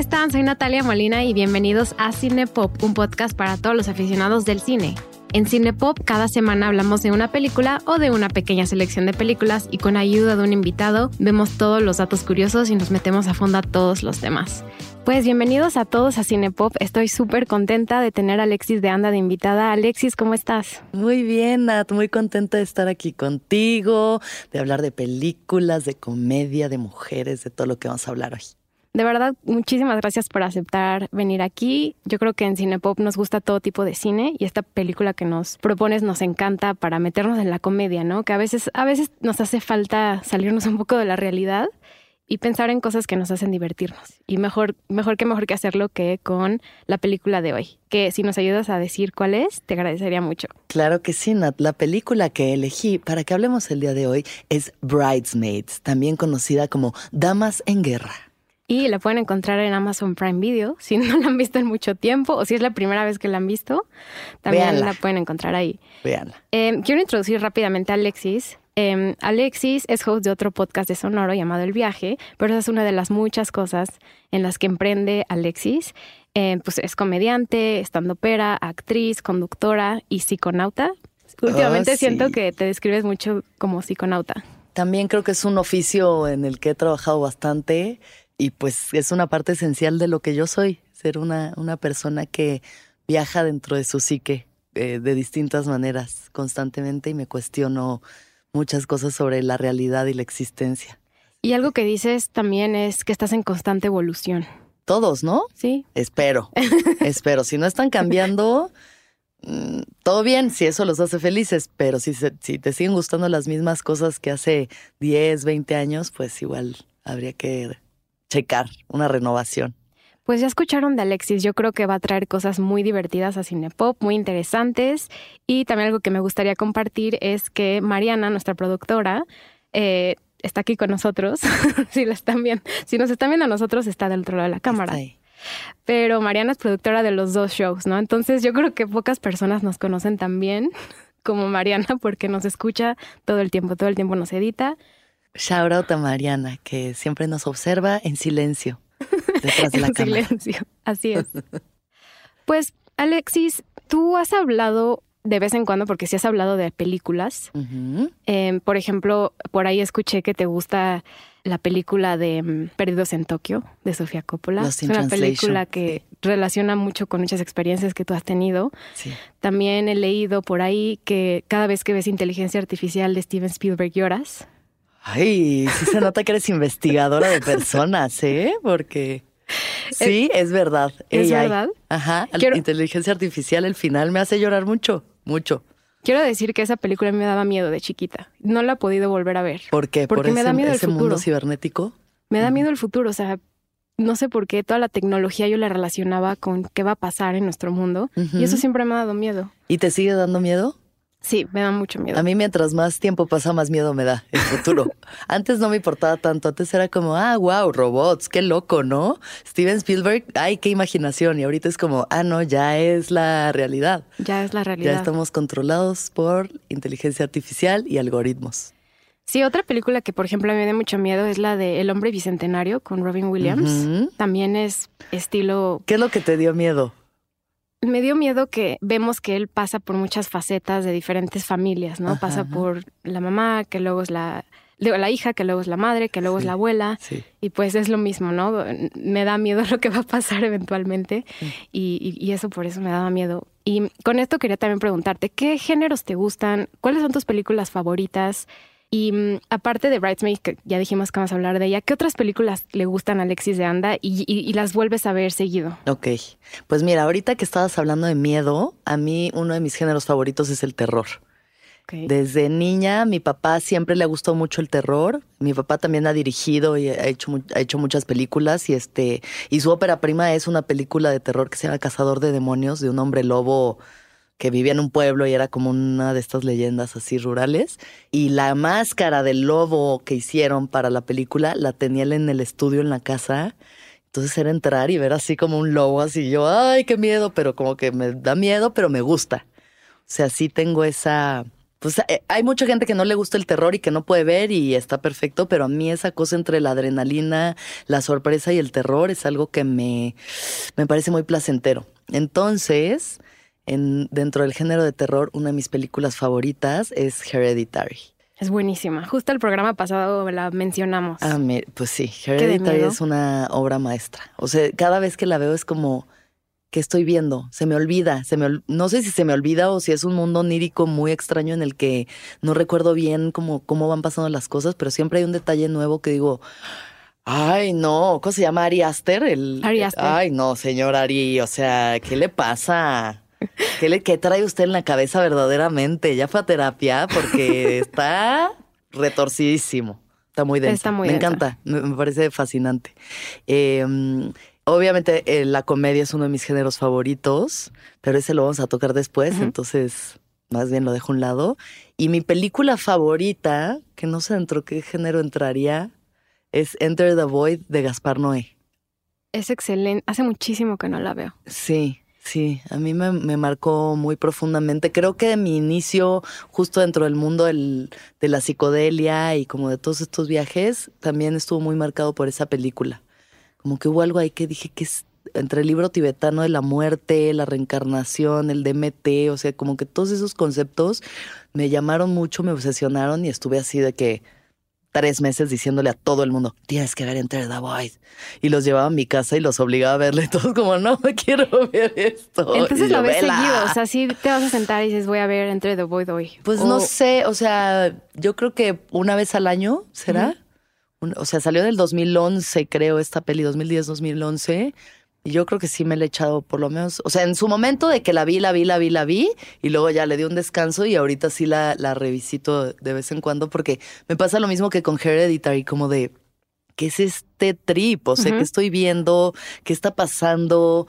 están? Soy Natalia Molina y bienvenidos a Cinepop, un podcast para todos los aficionados del cine. En Cinepop cada semana hablamos de una película o de una pequeña selección de películas y con ayuda de un invitado vemos todos los datos curiosos y nos metemos a fondo a todos los temas. Pues bienvenidos a todos a Cinepop. Estoy súper contenta de tener a Alexis de Anda de invitada. Alexis, ¿cómo estás? Muy bien, Nat. Muy contenta de estar aquí contigo, de hablar de películas, de comedia, de mujeres, de todo lo que vamos a hablar hoy. De verdad, muchísimas gracias por aceptar venir aquí. Yo creo que en Cinepop nos gusta todo tipo de cine y esta película que nos propones nos encanta para meternos en la comedia, ¿no? Que a veces, a veces nos hace falta salirnos un poco de la realidad y pensar en cosas que nos hacen divertirnos. Y mejor, mejor que mejor que hacerlo que con la película de hoy. Que si nos ayudas a decir cuál es, te agradecería mucho. Claro que sí, Nat. La película que elegí para que hablemos el día de hoy es Bridesmaids, también conocida como Damas en Guerra. Y la pueden encontrar en Amazon Prime Video. Si no la han visto en mucho tiempo o si es la primera vez que la han visto, también la pueden encontrar ahí. Veanla. Eh, quiero introducir rápidamente a Alexis. Eh, Alexis es host de otro podcast de Sonoro llamado El Viaje, pero esa es una de las muchas cosas en las que emprende Alexis. Eh, pues es comediante, estandopera, actriz, conductora y psiconauta. Últimamente Oh, siento que te describes mucho como psiconauta. También creo que es un oficio en el que he trabajado bastante y pues es una parte esencial de lo que yo soy, ser una, una persona que viaja dentro de su psique eh, de distintas maneras constantemente y me cuestiono muchas cosas sobre la realidad y la existencia. Y algo que dices también es que estás en constante evolución. Todos, ¿no? Sí, Espero, espero. Si no están cambiando, mm, todo bien, si eso los hace felices, pero si, se- si te siguen gustando las mismas cosas que hace 10, 20 años, pues igual habría que checar una renovación. Pues ya escucharon de Alexis, yo creo que va a traer cosas muy divertidas a Cinepop, muy interesantes. Y también algo que me gustaría compartir es que Mariana, nuestra productora, eh, está aquí con nosotros. si la están viendo, si nos están viendo a nosotros, está del otro lado de la cámara. Está ahí. Pero Mariana es productora de los dos shows, ¿no? Entonces yo creo que pocas personas nos conocen tan bien como Mariana porque nos escucha todo el tiempo, todo el tiempo nos edita. Shout out a Mariana, que siempre nos observa en silencio detrás de la en cámara. silencio. Así es. Pues, Alexis, tú has hablado de vez en cuando, porque sí has hablado de películas. Eh, por ejemplo, por ahí escuché que te gusta la película de mm, Perdidos en Tokio, de Sofía Coppola. Es una película que relaciona mucho con muchas experiencias que tú has tenido. Sí. También he leído por ahí que cada vez que ves inteligencia artificial de Steven Spielberg lloras. Ay, sí se nota que eres investigadora de personas, ¿eh? Porque sí, es verdad. ¿Es AI. verdad? Ajá. la Quiero- Inteligencia artificial, el final me hace llorar mucho, mucho. Quiero decir que esa película me daba miedo de chiquita. No la he podido volver a ver. ¿Por qué? Porque ¿Por me ese, da miedo el ese futuro. mundo cibernético? Me da miedo el futuro, o sea, no sé por qué toda la tecnología yo la relacionaba con qué va a pasar en nuestro mundo y eso siempre me ha dado miedo. ¿Y te sigue dando miedo? Sí, me da mucho miedo. A mí mientras más tiempo pasa, más miedo me da el futuro. Antes no me importaba tanto, antes era como, ah, wow, robots, qué loco, ¿no? Steven Spielberg, ay, qué imaginación. Y ahorita es como, ah, no, ya es la realidad. Ya es la Ya realidad. estamos controlados por inteligencia artificial y algoritmos. Sí, otra película que por ejemplo a mí me da mucho miedo es la de El hombre bicentenario con Robin Williams. También es estilo ¿Qué es lo que te dio miedo? Me dio miedo que vemos que él pasa por muchas facetas de diferentes familias, ¿no? Ajá, pasa ajá. por la mamá, que luego es la digo, la hija, que luego es la madre, que luego es la abuela. Sí. Y pues es lo mismo, ¿no? Me da miedo lo que va a pasar eventualmente y, y- y eso por eso me daba miedo. Y con esto quería también preguntarte, ¿qué géneros te gustan? ¿Cuáles son tus películas favoritas? Y mm, aparte de Bridesmaids, que ya dijimos que vamos a hablar de ella, ¿qué otras películas le gustan a Alexis de Anda y, y- y las vuelves a ver seguido? Ok. Pues mira, ahorita que estabas hablando de miedo, a mí uno de mis géneros favoritos es el terror. Desde niña, mi papá siempre le gustó mucho el terror. Mi papá también ha dirigido y ha hecho, ha hecho muchas películas y este y su ópera prima es una película de terror que se llama Cazador de demonios de un hombre lobo que vivía en un pueblo y era como una de estas leyendas así rurales. Y la máscara del lobo que hicieron para la película la tenía él en el estudio en la casa. Entonces era entrar y ver así como un lobo, así yo, ay, qué miedo, pero como que me da miedo, pero me gusta. O sea, sí tengo esa, pues eh, hay mucha gente que no le gusta el terror y que no puede ver y está perfecto, pero a mí esa cosa entre la adrenalina, la sorpresa y el terror es algo que me, me parece muy placentero. Entonces, en, dentro del género de terror, una de mis películas favoritas es Hereditary. Es buenísima. Justo el programa pasado la mencionamos. Ah, pues sí, Hereditary es una obra maestra. O sea, cada vez que la veo es como que estoy viendo. Se me olvida, se me no sé si se me olvida o si es un mundo onírico muy extraño en el que no recuerdo bien cómo, cómo van pasando las cosas, pero siempre hay un detalle nuevo que digo, ay, no, ¿cómo se llama Ari Aster? El, Ari Aster. Ay, no, señor Ari, o sea, ¿qué le pasa? ¿Qué, le, ¿Qué trae usted en la cabeza verdaderamente? Ya fue a terapia porque está retorcidísimo. Está muy denso. Está muy me encanta, me, parece fascinante. Eh, Obviamente eh, la comedia es uno de mis géneros favoritos, pero ese lo vamos a tocar después, entonces más bien lo dejo a un lado. Y mi película favorita, que no sé dentro qué género entraría, es Enter the Void de Gaspar Noé. Es excelente, hace muchísimo que no la veo. Sí, sí, a mí me, marcó muy profundamente. Creo que mi inicio justo dentro del mundo de la psicodelia y como de todos estos viajes, también estuvo muy marcado por esa película como que hubo algo ahí que dije que es entre el libro tibetano de la muerte, la reencarnación, el DMT, o sea, como que todos esos conceptos me llamaron mucho, me obsesionaron y estuve así de que tres meses diciéndole a todo el mundo, tienes que ver Enter the Void. Y los llevaba a mi casa y los obligaba a verle todos como, no, me quiero ver esto. Entonces lo ves seguido, o sea, sí te vas a sentar y dices, voy a ver Enter the Void hoy. Pues no sé, o sea, yo creo que una vez al año, ¿será? o sea, salió del 2011, creo, esta peli, 2010-2011. Y yo creo que sí me la he echado por lo menos, o sea, en su momento de que la vi, la vi, la vi, la vi, y luego ya le di un descanso y ahorita sí la, la revisito de vez en cuando porque me pasa lo mismo que con Hereditary, como de, ¿qué es este trip? O sea, ¿qué estoy viendo? ¿Qué está pasando?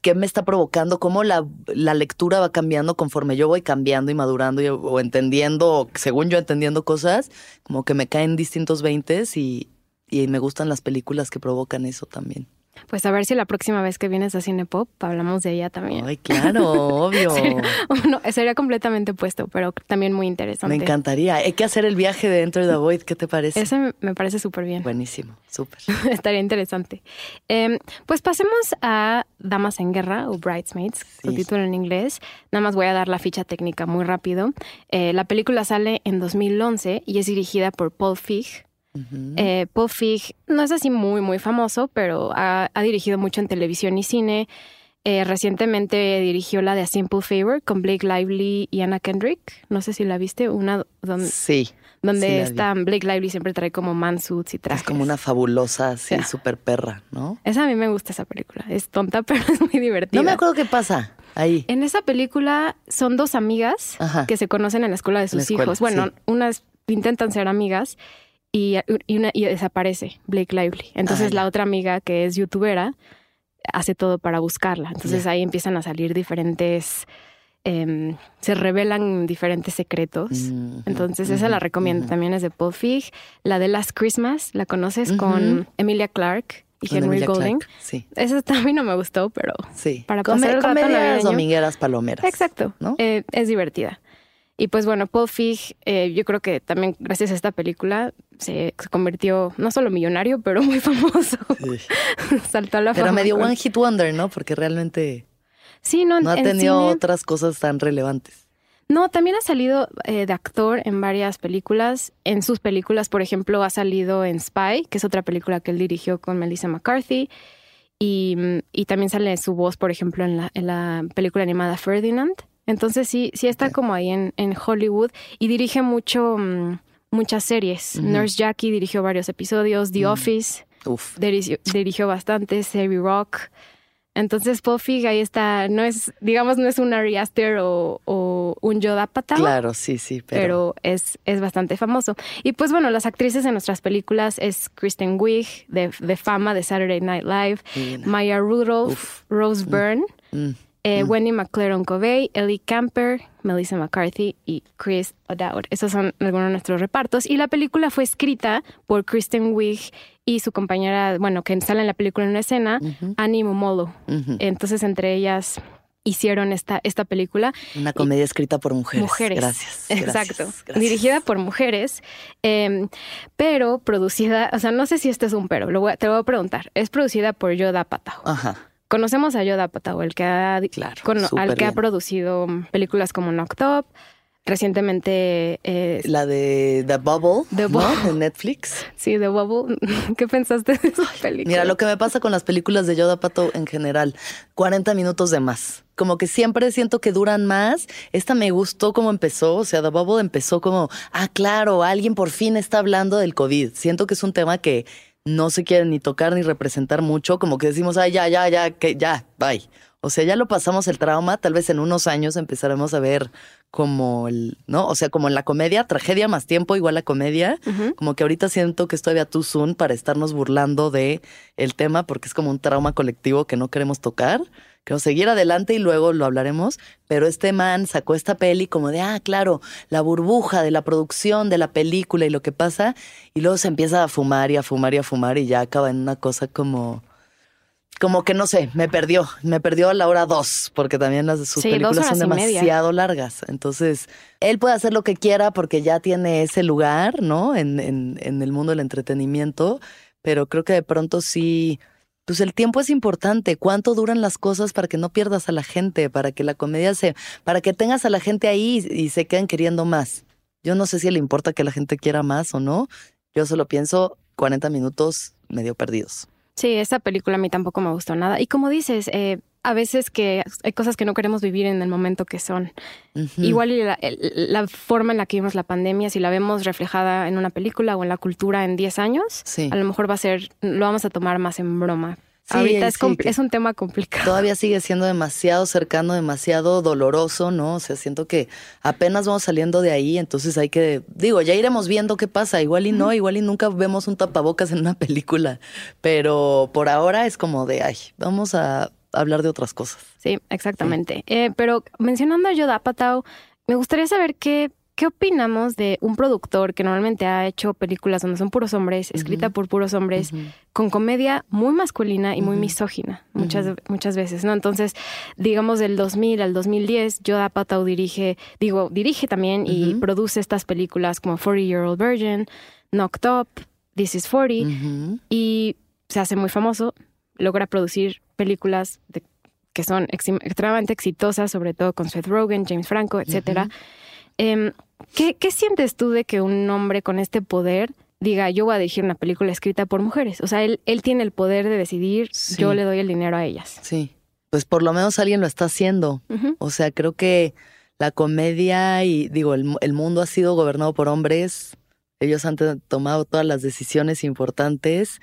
qué me está provocando, cómo la, la, lectura va cambiando conforme yo voy cambiando y madurando o entendiendo, según yo entendiendo cosas, como que me caen distintos veintes y, y me gustan las películas que provocan eso también. Pues a ver si la próxima vez que vienes a Cinepop hablamos de ella también. Ay, claro, obvio. sería, completamente opuesto, pero también muy interesante. Me encantaría. Hay que hacer el viaje de Enter the Void. ¿Qué te parece? Ese me parece súper bien. Buenísimo, súper. Estaría interesante. Em, pues pasemos a Damas en Guerra o Bridesmaids, su título en inglés. Nada más voy a dar la ficha técnica muy rápido. Eh, la película sale en 2011 y es dirigida por Paul Feig eh, Paul Feig no es así muy, muy famoso, pero ha, dirigido mucho en televisión y cine. Eh, recientemente dirigió la de A Simple Favor con Blake Lively y Anna Kendrick. No sé si la viste, una donde, sí, donde está Blake Lively siempre trae como mansuits y trajes. Es como una fabulosa, así, súper perra, ¿no? Esa a mí me gusta esa película. Es tonta, pero es muy divertida. No me acuerdo qué pasa ahí. En esa película son dos amigas que se conocen en la escuela de sus hijos. Bueno, unas intentan ser amigas y, una, y desaparece Blake Lively. Entonces la otra amiga que es youtubera hace todo para buscarla. Entonces ahí empiezan a salir diferentes... Em, se revelan diferentes secretos. Mm, Entonces, esa la recomiendo. También es de Paul Fig. La de Last Christmas, ¿la conoces? Con Emilia Clark y Henry Golding. sí. Esa también no me gustó, pero sí. para pasar el rato domingueras palomeras. Exacto. ¿no? Eh, es divertida. Y pues bueno, Paul Fig, eh, yo creo que también gracias a esta película se, convirtió no solo millonario, pero muy famoso. Saltó a la pero fama. Pero medio one hit wonder, ¿no? Porque realmente sí, no, no ha tenido otras cosas tan relevantes. No, también ha salido eh, de actor en varias películas. En sus películas, por ejemplo, ha salido en Spy, que es otra película que él dirigió con Melissa McCarthy. Y, y también sale su voz, por ejemplo, en la, en la película animada Ferdinand. Entonces sí, sí está como ahí en, en Hollywood y dirige mucho, mm, muchas series. Nurse Jackie dirigió varios episodios, The Office Dirigió, dirigió bastante, Savvy Rock. Entonces Fig ahí está, no es, digamos, no es un Ari Aster o, un Yoda Apatow. Claro, sí, sí, pero, es, es bastante famoso. Y pues bueno, las actrices en nuestras películas es Kristen Wiig, de, fama de Saturday Night Live, Maya Rudolph, Rose mm. Byrne. Mm. Eh, mm. Wendy McLaren Covey, Ellie Camper, Melissa McCarthy y Chris O'Dowd. Esos son algunos de nuestros repartos. Y la película fue escrita por Kristen Wiig y su compañera, bueno, que sale en la película en una escena, Annie Momolo. Entonces, entre ellas hicieron esta, esta película. Una comedia escrita por mujeres. Mujeres. Gracias. Exacto. Dirigida por mujeres, em, pero producida, o sea, no sé si este es un pero, lo te lo voy a preguntar. Es producida por Yoda Patao. Ajá. Conocemos a Yoda Patao, el que ha, claro, al que ha producido películas como Knocked Up, Recientemente. Eh, la de The Bubble. The Bubble. De Netflix. Sí, The Bubble. ¿Qué pensaste de esa película? Mira, lo que me pasa con las películas de Yoda Pato en general: 40 minutos de más. Como que siempre siento que duran más. Esta me gustó como empezó. O sea, The Bubble empezó como, ah, claro, alguien por fin está hablando del COVID. Siento que es un tema que no se quiere ni tocar ni representar mucho. Como que decimos, ay, ya, ya, ya, que ya, bye. O sea, ya lo pasamos el trauma, tal vez en unos años empezaremos a ver como el, ¿no? O sea, como en la comedia, tragedia más tiempo igual a comedia, como que ahorita siento que es todavía too soon para estarnos burlando de el tema porque es como un trauma colectivo que no queremos tocar. Queremos seguir adelante y luego lo hablaremos, pero este man sacó esta peli como de, ah, claro, la burbuja de la producción de la película y lo que pasa, y luego se empieza a fumar y a fumar y a fumar y ya acaba en una cosa como como que no sé, me perdió, me perdió a la hora dos, porque también las sus películas son demasiado largas. Entonces, él puede hacer lo que quiera porque ya tiene ese lugar, ¿no? En, en, en el mundo del entretenimiento, pero creo que de pronto sí, pues el tiempo es importante. ¿Cuánto duran las cosas para que no pierdas a la gente, para que la comedia se, para que tengas a la gente ahí y se queden queriendo más? Yo no sé si le importa que la gente quiera más o no. Yo solo pienso 40 minutos medio perdidos. Sí, esa película a mí tampoco me gustó nada. Y como dices, eh, a veces que hay cosas que no queremos vivir en el momento que son. Igual la, la, forma en la que vimos la pandemia, si la vemos reflejada en una película o en la cultura en 10 años, a lo mejor va a ser, lo vamos a tomar más en broma. Ahorita es, es, un tema complicado. Todavía sigue siendo demasiado cercano, demasiado doloroso, ¿no? O sea, siento que apenas vamos saliendo de ahí, entonces hay que, digo, ya iremos viendo qué pasa, igual y no, igual y nunca vemos un tapabocas en una película, pero por ahora es como de, ay, vamos a hablar de otras cosas. Sí, exactamente. Eh, pero mencionando a Yoda Patao, me gustaría saber qué ¿Qué opinamos de un productor que normalmente ha hecho películas donde son puros hombres, escrita por puros hombres, con comedia muy masculina y muy misógina muchas, muchas veces, ¿no? Entonces, digamos del 2000 al 2010, Yoda Apatow dirige, digo, dirige también y produce estas películas como 40 Year Old Virgin, Knocked Up, This is 40 y se hace muy famoso, logra producir películas que son extremadamente exitosas, sobre todo con Seth Rogen, James Franco, etcétera. ¿Qué, sientes tú de que un hombre con este poder diga, yo voy a dirigir una película escrita por mujeres? O sea, él, él tiene el poder de decidir, yo le doy el dinero a ellas. Sí, pues por lo menos alguien lo está haciendo. O sea, creo que la comedia y, digo, el, el mundo ha sido gobernado por hombres. Ellos han tomado todas las decisiones importantes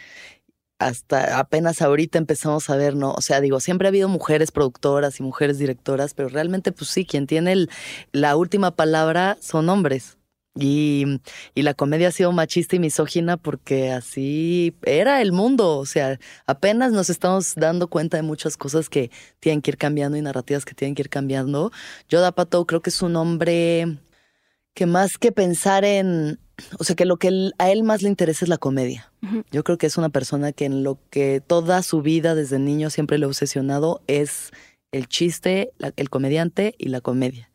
hasta apenas ahorita empezamos a ver, ¿no? O sea, digo, siempre ha habido mujeres productoras y mujeres directoras, pero realmente, pues sí, quien tiene la última palabra son hombres. Y, y, la comedia ha sido machista y misógina porque así era el mundo. O sea, apenas nos estamos dando cuenta de muchas cosas que tienen que ir cambiando y narrativas que tienen que ir cambiando. Yoda Pato creo que es un hombre que más que pensar en, o sea, que lo que a él más le interesa es la comedia. Yo creo que es una persona que en lo que toda su vida desde niño siempre le ha obsesionado es el chiste, el comediante y la comedia.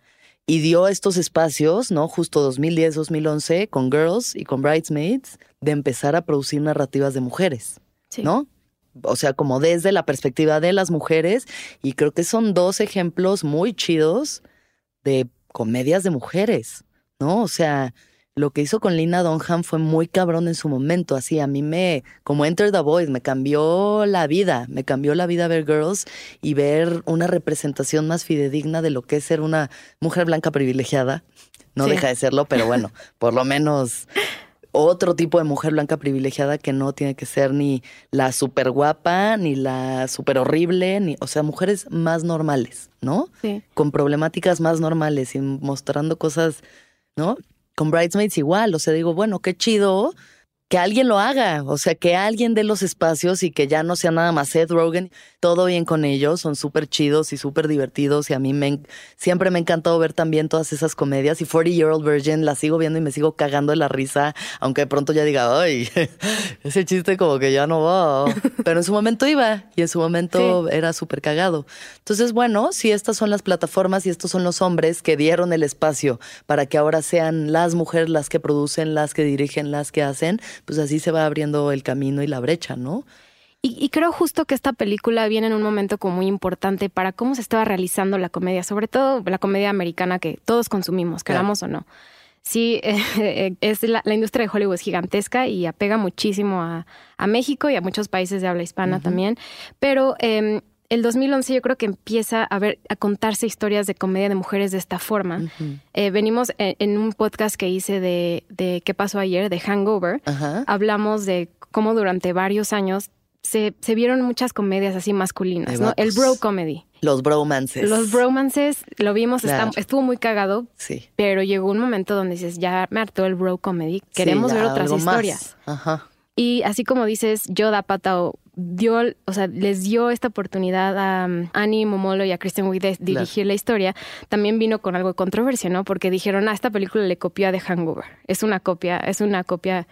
Y dio estos espacios, ¿no? Justo 2010, 2011, con Girls y con Bridesmaids, de empezar a producir narrativas de mujeres, ¿no? O sea, como desde la perspectiva de las mujeres. Y creo que son dos ejemplos muy chidos de comedias de mujeres, ¿no? O sea, lo que hizo con Lina Donham fue muy cabrón en su momento. Así, a mí me, como Enter the Voice, me cambió la vida. Me cambió la vida ver Girls y ver una representación más fidedigna de lo que es ser una mujer blanca privilegiada. No deja de serlo, pero bueno, por lo menos otro tipo de mujer blanca privilegiada que no tiene que ser ni la súper guapa, ni la súper horrible, ni, o sea, mujeres más normales, ¿no? Sí. Con problemáticas más normales y mostrando cosas, ¿no? con Bridesmaids igual, o sea, digo, bueno, qué chido que alguien lo haga, o sea, que alguien dé los espacios y que ya no sea nada más Seth Rogen. Todo bien con ellos, son súper chidos y súper divertidos y a mí me, siempre me ha encantado ver también todas esas comedias y 40 Year Old Virgin la sigo viendo y me sigo cagando de la risa, aunque de pronto ya diga, ay, ese chiste como que ya no va, pero en su momento iba y en su momento era súper cagado. Entonces, bueno, si estas son las plataformas y estos son los hombres que dieron el espacio para que ahora sean las mujeres las que producen, las que dirigen, las que hacen, pues así se va abriendo el camino y la brecha, ¿no? Y, creo justo que esta película viene en un momento como muy importante para cómo se estaba realizando la comedia, sobre todo la comedia americana que todos consumimos, queramos o no. Sí, eh, es la, industria de Hollywood es gigantesca y apega muchísimo a, México y a muchos países de habla hispana también, pero em, el 2011 yo creo que empieza a ver a contarse historias de comedia de mujeres de esta forma. Eh, venimos en, un podcast que hice de, de qué pasó ayer, de Hangover. Hablamos de cómo durante varios años se, se vieron muchas comedias así masculinas, ¿no? El bro comedy. Los bromances. Los bromances, lo vimos, estuvo muy cagado. Sí. Pero llegó un momento donde dices, ya me hartó el bro comedy, queremos ver otras historias. Ajá. Y así como dices, Yoda Patao dio, o sea, les dio esta oportunidad a um, Annie Momolo y a Kristen Wiig de dirigir la historia, también vino con algo de controversia, ¿no? Porque dijeron, ah, esta película le copió a The Hangover. Es una copia, es una copia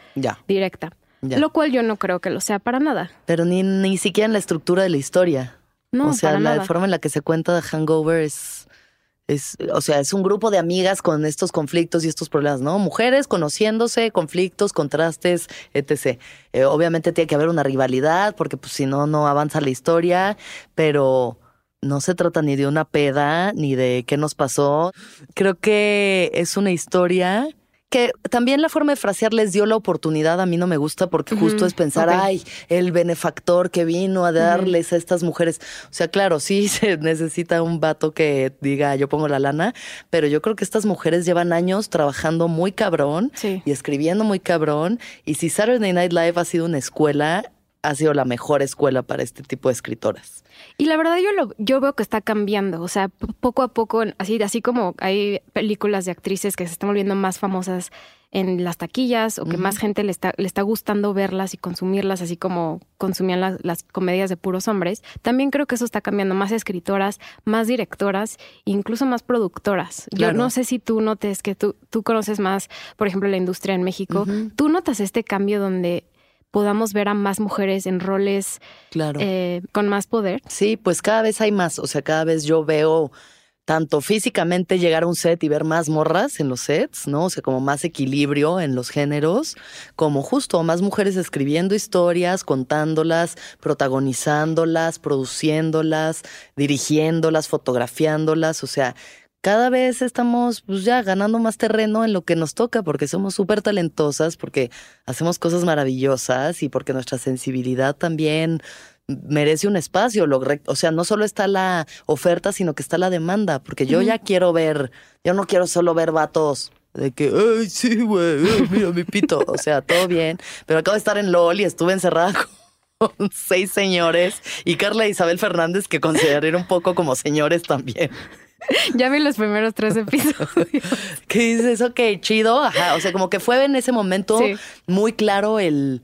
directa. Lo cual yo no creo que lo sea para nada. Pero ni, ni siquiera en la estructura de la historia. No, o sea, la forma en la que se cuenta The Hangover es es, o sea, es un grupo de amigas con estos conflictos y estos problemas, ¿no? Mujeres conociéndose, conflictos, contrastes, etc. Eh, obviamente tiene que haber una rivalidad, porque pues si no, no avanza la historia, pero no se trata ni de una peda, ni de qué nos pasó. Creo que es una historia que también la forma de frasear les dio la oportunidad, a mí no me gusta porque justo es pensar, ay, el benefactor que vino a darles a estas mujeres. O sea, claro, sí se necesita un vato que diga, yo pongo la lana, pero yo creo que estas mujeres llevan años trabajando muy cabrón y escribiendo muy cabrón. Y si Saturday Night Live ha sido una escuela, ha sido la mejor escuela para este tipo de escritoras. Y la verdad yo lo, yo veo que está cambiando, o sea, poco a poco, así, así como hay películas de actrices que se están volviendo más famosas en las taquillas o que más gente le está, le está gustando verlas y consumirlas, así como consumían las, las, comedias de puros hombres, también creo que eso está cambiando. Más escritoras, más directoras, incluso más productoras. Yo no sé si tú notes que tú, tú conoces más, por ejemplo, la industria en México. ¿Tú notas este cambio donde podamos ver a más mujeres en roles claro. Eh, con más poder. Sí, pues cada vez hay más, o sea, cada vez yo veo tanto físicamente llegar a un set y ver más morras en los sets, ¿no? O sea, como más equilibrio en los géneros, como justo más mujeres escribiendo historias, contándolas, protagonizándolas, produciéndolas, dirigiéndolas, fotografiándolas, o sea, cada vez estamos pues, ya ganando más terreno en lo que nos toca porque somos súper talentosas, porque hacemos cosas maravillosas y porque nuestra sensibilidad también merece un espacio. o sea, no solo está la oferta, sino que está la demanda, porque yo ya quiero ver, yo no quiero solo ver vatos de que, ay, sí, güey, mira mi pito. O sea, todo bien. Pero acabo de estar en LOL y estuve encerrada con seis señores y Carla e Isabel Fernández, que consideré un poco como señores también. ya vi los primeros tres episodios. ¿Qué dices? Ok, chido. Ajá. O sea, como que fue en ese momento muy claro el,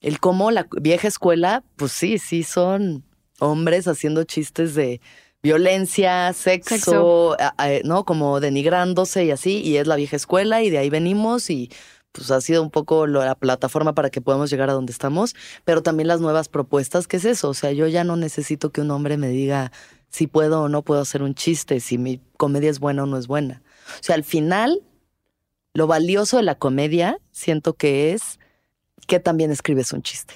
el cómo la vieja escuela, pues sí, sí son hombres haciendo chistes de violencia, sexo, ¿no? Como denigrándose y así, y es la vieja escuela y de ahí venimos y pues ha sido un poco la plataforma para que podamos llegar a donde estamos, pero también las nuevas propuestas, ¿qué es eso? O sea, yo ya no necesito que un hombre me diga, si puedo o no puedo hacer un chiste, si mi comedia es buena o no es buena. O sea, al final, lo valioso de la comedia siento que es que también escribes un chiste.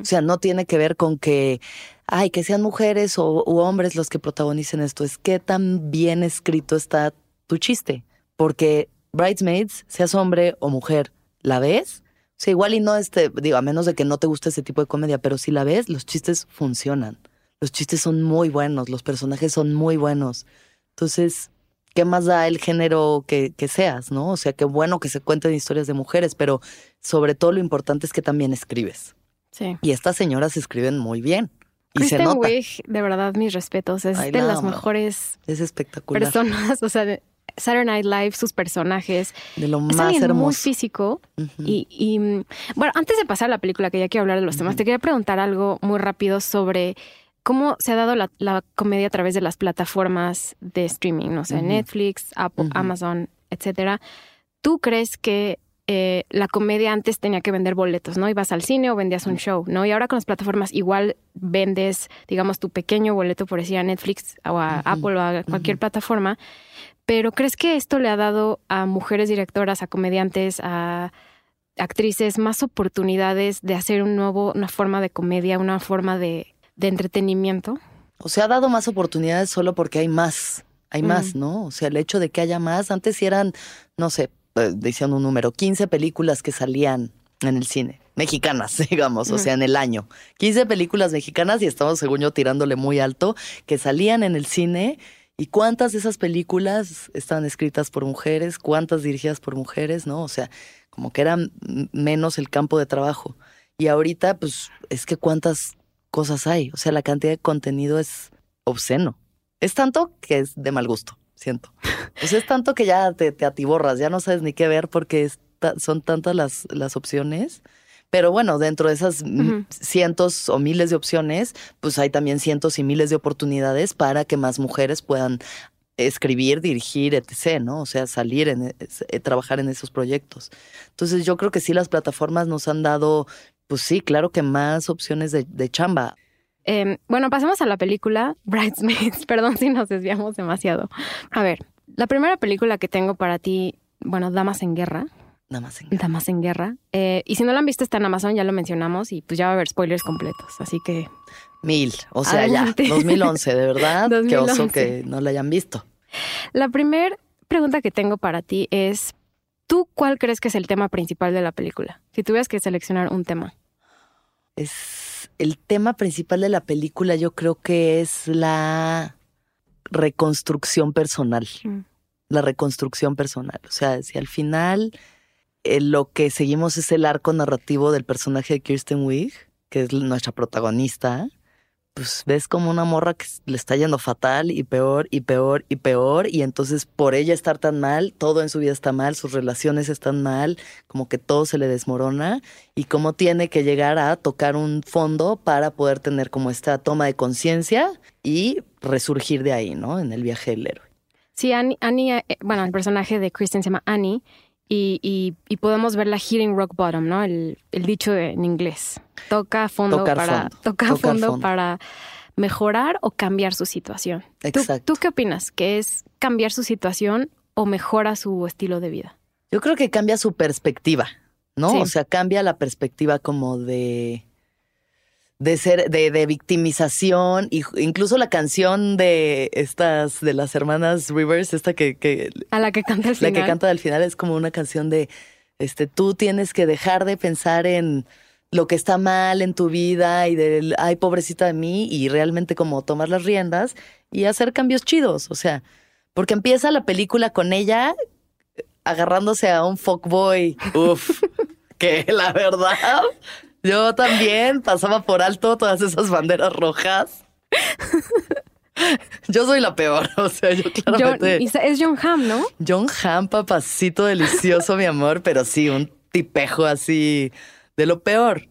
O sea, no tiene que ver con que, ay, que sean mujeres o u hombres los que protagonicen esto, es que tan bien escrito está tu chiste. Porque Bridesmaids, seas hombre o mujer, ¿la ves? O sea, igual y no, este, digo, a menos de que no te guste ese tipo de comedia, pero si la ves, los chistes funcionan los chistes son muy buenos, los personajes son muy buenos. Entonces, ¿qué más da el género que, que seas, no? O sea, qué bueno que se cuenten historias de mujeres, pero sobre todo lo importante es que también escribes. Sí. Y estas señoras escriben muy bien. Y Kristen se de verdad, mis respetos. Es de las mejores es espectacular. personas. O sea, Saturday Night Live, sus personajes. De lo más hermoso. muy físico. y, y, mm, bueno, antes de pasar a la película, que ya quiero hablar de los temas, te quería preguntar algo muy rápido sobre cómo se ha dado la, la comedia a través de las plataformas de streaming, no sé. Netflix, Apple. Amazon, etcétera. ¿Tú crees que eh, la comedia antes tenía que vender boletos, ¿no? Ibas al cine o vendías un show, ¿no? Y ahora con las plataformas igual vendes, digamos, tu pequeño boleto, por decir a Netflix o a. Apple o a cualquier plataforma. Pero ¿crees que esto le ha dado a mujeres directoras, a comediantes, a actrices más oportunidades de hacer un nuevo, una forma de comedia, una forma de, de entretenimiento? O sea, ha dado más oportunidades solo porque hay más. Hay Mm. más, ¿no? O sea, el hecho de que haya más. Antes eran, no sé, eh, diciendo un número, 15 películas que salían en el cine. Mexicanas, digamos, o sea, en el año. 15 películas mexicanas y estamos, según yo, tirándole muy alto, que salían en el cine. ¿Y cuántas de esas películas estaban escritas por mujeres? ¿Cuántas dirigidas por mujeres? ¿No? O sea, como que era menos el campo de trabajo. Y ahorita, pues, es que cuántas cosas hay. O sea, la cantidad de contenido es obsceno. Es tanto que es de mal gusto, siento. O sea, es tanto que ya te, te atiborras, ya no sabes ni qué ver porque ta- son tantas las, las opciones. Pero bueno, dentro de esas cientos o miles de opciones, pues hay también cientos y miles de oportunidades para que más mujeres puedan escribir, dirigir, etc., ¿no? O sea, salir en, eh, trabajar en esos proyectos. Entonces yo creo que sí las plataformas nos han dado, pues sí, claro que más opciones de, de chamba. Eh, bueno, pasemos a la película Bridesmaids. Perdón si nos desviamos demasiado. A ver, la primera película que tengo para ti, bueno, Damas en Guerra. Nada más en Damas en Guerra. Eh, y si no la han visto, está en Amazon, ya lo mencionamos, y pues ya va a haber spoilers completos. Así que mil. O sea, Adelante. ya, 2011, de verdad. Qué oso 2011. que no la hayan visto. la primera pregunta que tengo para ti es: ¿tú cuál crees que es el tema principal de la película? Si tuvieras que seleccionar un tema. Es el tema principal de la película, yo creo que es la reconstrucción personal. Mm. La reconstrucción personal. O sea, si al final eh, lo que seguimos es el arco narrativo del personaje de Kirsten Wiig, que es nuestra protagonista, pues ves como una morra que le está yendo fatal y peor y peor y peor y entonces por ella estar tan mal, todo en su vida está mal, sus relaciones están mal, como que todo se le desmorona y cómo tiene que llegar a tocar un fondo para poder tener como esta toma de conciencia y resurgir de ahí, ¿no? En el viaje del héroe. Sí, Annie, Annie, eh, bueno, el personaje de Kristen se llama Annie y, y, y podemos ver la hitting rock bottom, ¿no? El, el dicho en inglés. Toca fondo Tocar para fondo, tocar tocar fondo, fondo. para mejorar o cambiar su situación. ¿Tú- Exacto. ¿Tú, qué opinas? ¿Que es cambiar su situación o mejora su estilo de vida? Yo creo que cambia su perspectiva, ¿no? Sí. O sea, cambia la perspectiva como de de ser de, de victimización y incluso la canción de estas de las hermanas Rivers, esta que, que A la que canta al la final. que canta al final es como una canción de este tú tienes que dejar de pensar en lo que está mal en tu vida y del ay pobrecita de mí y realmente como tomar las riendas y hacer cambios chidos, o sea, porque empieza la película con ella agarrándose a un fuckboy. Uf, que la verdad yo también pasaba por alto todas esas banderas rojas. Yo soy la peor, o sea, yo John- claramente y es John Hamm, ¿no? John Hamm, papacito delicioso, mi amor, pero sí, un tipejo así de lo peor.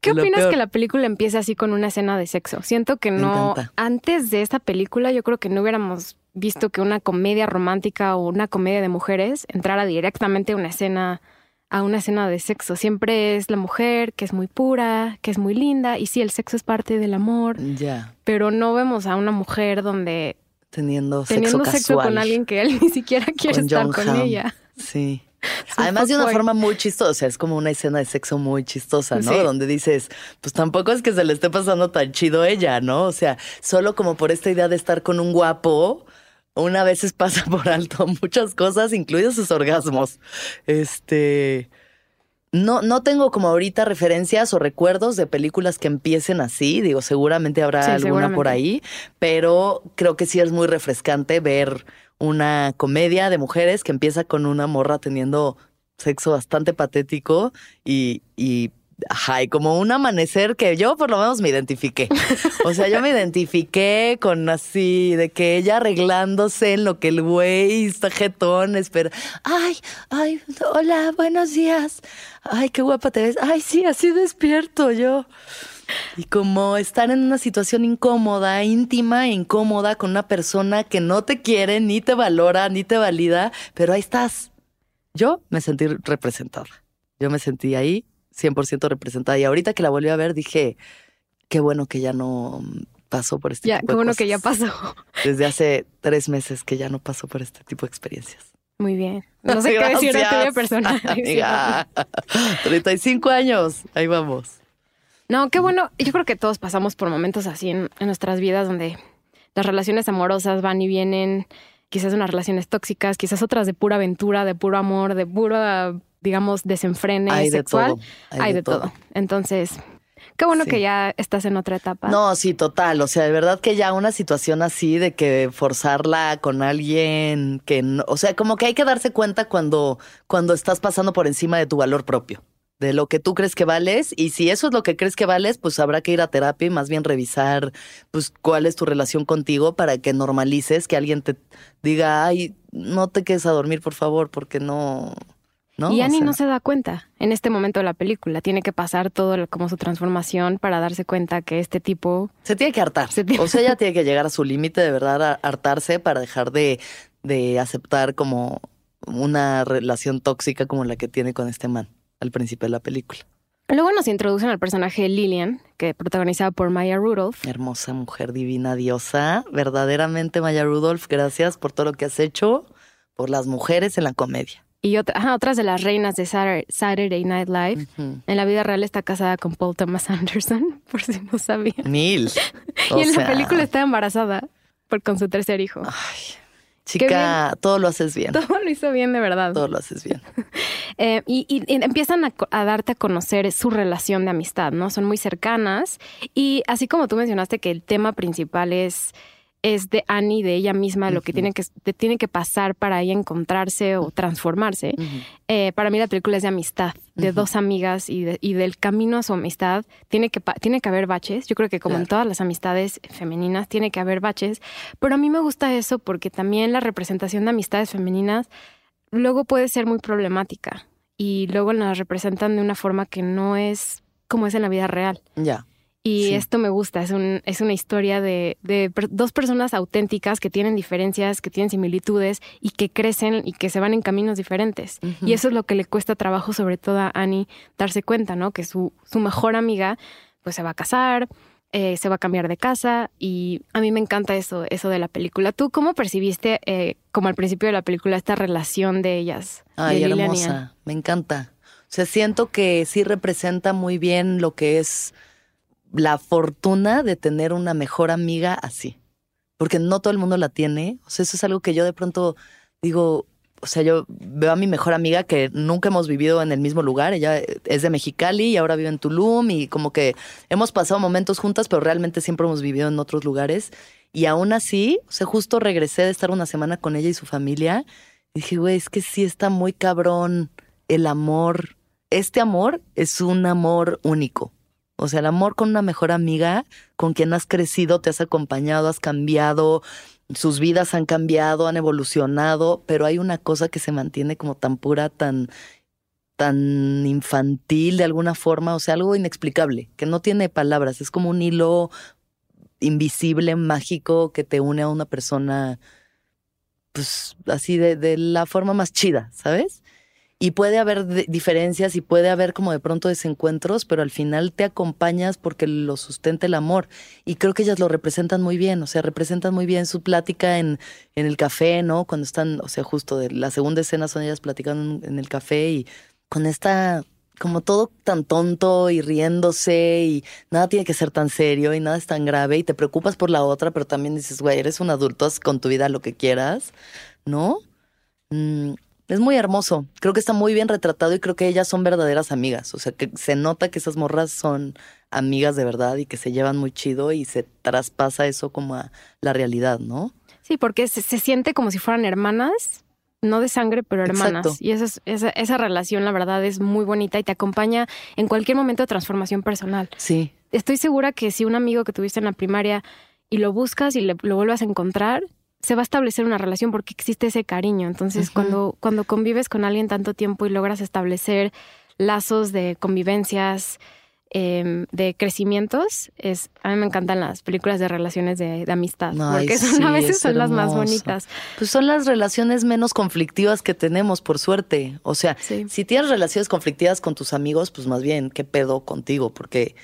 ¿Qué opinas peor. que la película empiece así con una escena de sexo? Siento que no. Antes de esta película, yo creo que no hubiéramos visto que una comedia romántica o una comedia de mujeres entrara directamente a una escena a una escena de sexo. Siempre es la mujer que es muy pura, que es muy linda y sí, el sexo es parte del amor, Ya, pero no vemos a una mujer donde teniendo, teniendo sexo sexo casual. con alguien que él ni siquiera quiere Con estar John con Hamm. ella. Sí. Además de una forma muy chistosa, es como una escena de sexo muy chistosa, ¿no? Sí. Donde dices, pues tampoco es que se le esté pasando tan chido ella, ¿no? O sea, solo como por esta idea de estar con un guapo, una veces pasa por alto muchas cosas, incluidos sus orgasmos. Este, no, no tengo como ahorita referencias o recuerdos de películas que empiecen así. Digo, seguramente habrá Sí, alguna por ahí, pero creo que sí es muy refrescante ver una comedia de mujeres que empieza con una morra teniendo sexo bastante patético y, y Ajá, y como un amanecer que yo por lo menos me identifiqué. O sea, yo me identifiqué con así, de que ella arreglándose en lo que el güey está jetón, espera. Ay, ay, hola, buenos días. Ay, qué guapa te ves. Ay, sí, así despierto yo. Y como estar en una situación incómoda, íntima e incómoda con una persona que no te quiere, ni te valora, ni te valida, pero ahí estás. Yo me sentí representada. Yo me sentí ahí 100% representada. Y ahorita que la volví a ver dije, qué bueno que ya no pasó por este ya, tipo de qué bueno cosas. que ya pasó. Desde hace tres meses que ya no pasó por este tipo de experiencias. Muy bien. No sé qué decir de aquella persona. Amiga. 35 años. Ahí vamos. No, qué bueno. Yo creo que todos pasamos por momentos así en, en nuestras vidas donde las relaciones amorosas van y vienen. Quizás unas relaciones tóxicas, quizás otras de pura aventura, de puro amor, de pura, digamos, desenfrene Hay de sexual. todo. Hay, de, todo. Entonces, qué bueno Sí. que ya estás en otra etapa. No, sí, total. O sea, de verdad que ya una situación así de que forzarla con alguien que no, o sea, como que hay que darse cuenta cuando, cuando estás pasando por encima de tu valor propio, de lo que tú crees que vales. Y si eso es lo que crees que vales, pues habrá que ir a terapia y más bien revisar, pues, cuál es tu relación contigo para que normalices que alguien te diga, ay, no te quedes a dormir, por favor, porque no. No, y O Annie sea, no se da cuenta en este momento de la película. Tiene que pasar todo lo- como su transformación para darse cuenta que este tipo Se tiene que hartar. Se tiene- O sea, ella tiene que llegar a su límite de verdad, a hartarse para dejar de, de aceptar como una relación tóxica como la que tiene con este man al principio de la película. Luego nos introducen al personaje Lillian, que protagonizada por Maya Rudolph. Hermosa mujer divina, diosa. Verdaderamente, Maya Rudolph, gracias por todo lo que has hecho por las mujeres en la comedia. Y otra- ajá, otras de las reinas de Satur- Saturday Night Live. En la vida real está casada con Paul Thomas Anderson, por si no sabían. Mil. y en sea, la película está embarasada por, con su tercer hijo. Ay, chica, todo lo haces bien. Todo lo hizo bien de verdad. Todo lo haces bien. Eh, y, y- y empiezan a darte a conocer su relación de amistad, ¿no? Son muy cercanas. Y así como tú mencionaste que el tema principal es, es de Annie, de ella misma, lo que tiene que, tiene que pasar para ella encontrarse o transformarse. Eh, para mí la película es de amistad, de dos amigas y, de- y del camino a su amistad. Tiene que, tiene que haber baches. Yo creo que como en todas las amistades femeninas, tiene que haber baches. Pero a mí me gusta eso porque también la representación de amistades femeninas luego puede ser muy problemática y luego las representan de una forma que no es como es en la vida real. Ya. Y Sí. esto me gusta, es, un, es una historia de, de per- dos personas auténticas que tienen diferencias, que tienen similitudes y que crecen y que se van en caminos diferentes. Y eso es lo que le cuesta trabajo, sobre todo a Annie, darse cuenta, ¿no? Que su, su mejor amiga pues se va a casar, eh, se va a cambiar de casa y a mí me encanta eso, eso de la película. ¿Tú cómo percibiste, eh, como al principio de la película, esta relación de ellas? Ay, de hermosa, me encanta. O sea, siento que sí representa muy bien lo que es la fortuna de tener una mejor amiga así. Porque no todo el mundo la tiene. O sea, eso es algo que yo de pronto digo, o sea, yo veo a mi mejor amiga que nunca hemos vivido en el mismo lugar. Ella es de Mexicali y ahora vive en Tulum y como que hemos pasado momentos juntas, pero realmente siempre hemos vivido en otros lugares. Y aún así, o sea, justo regresé de estar una semana con ella y su familia. Y dije, güey, es que sí está muy cabrón el amor. Este amor es un amor único. O sea, el amor con una mejor amiga, con quien has crecido, te has acompañado, has cambiado, sus vidas han cambiado, han evolucionado, pero hay una cosa que se mantiene como tan pura, tan, tan infantil de alguna forma, o sea, algo inexplicable, que no tiene palabras, es como un hilo invisible, mágico, que te une a una persona, pues así de, de la forma más chida, ¿sabes? Y puede haber diferencias y puede haber como de pronto desencuentros, pero al final te acompañas porque lo sustenta el amor. Y creo que ellas lo representan muy bien, o sea, representan muy bien su plática en, en el café, ¿no? Cuando están, o sea, justo de la segunda escena son ellas platicando en el café y con esta, como todo tan tonto y riéndose y nada tiene que ser tan serio y nada es tan grave y te preocupas por la otra, pero también dices, güey, eres un adulto, haz con tu vida lo que quieras, ¿no? Mm, es muy hermoso. Creo que está muy bien retratado y creo que ellas son verdaderas amigas. O sea, que se nota que esas morras son amigas de verdad y que se llevan muy chido y se traspasa eso como a la realidad, ¿no? Sí, porque se, se siente como si fueran hermanas no de sangre, pero hermanas. Exacto. Y esa, es- esa, esa relación, la verdad, es muy bonita y te acompaña en cualquier momento de transformación personal. Sí. Estoy segura que si un amigo que tuviste en la primaria y lo buscas y le- lo vuelvas a encontrar, se va a establecer una relación porque existe ese cariño. Entonces, cuando, cuando convives con alguien tanto tiempo y logras establecer lazos de convivencias, em, de crecimientos, es, a mí me encantan las películas de relaciones de, de amistad, Ay, porque son, a veces es son las más bonitas. Pues son las relaciones menos conflictivas que tenemos, por suerte. O sea, Sí. si tienes relaciones conflictivas con tus amigos, pues más bien, ¿qué pedo contigo? Porque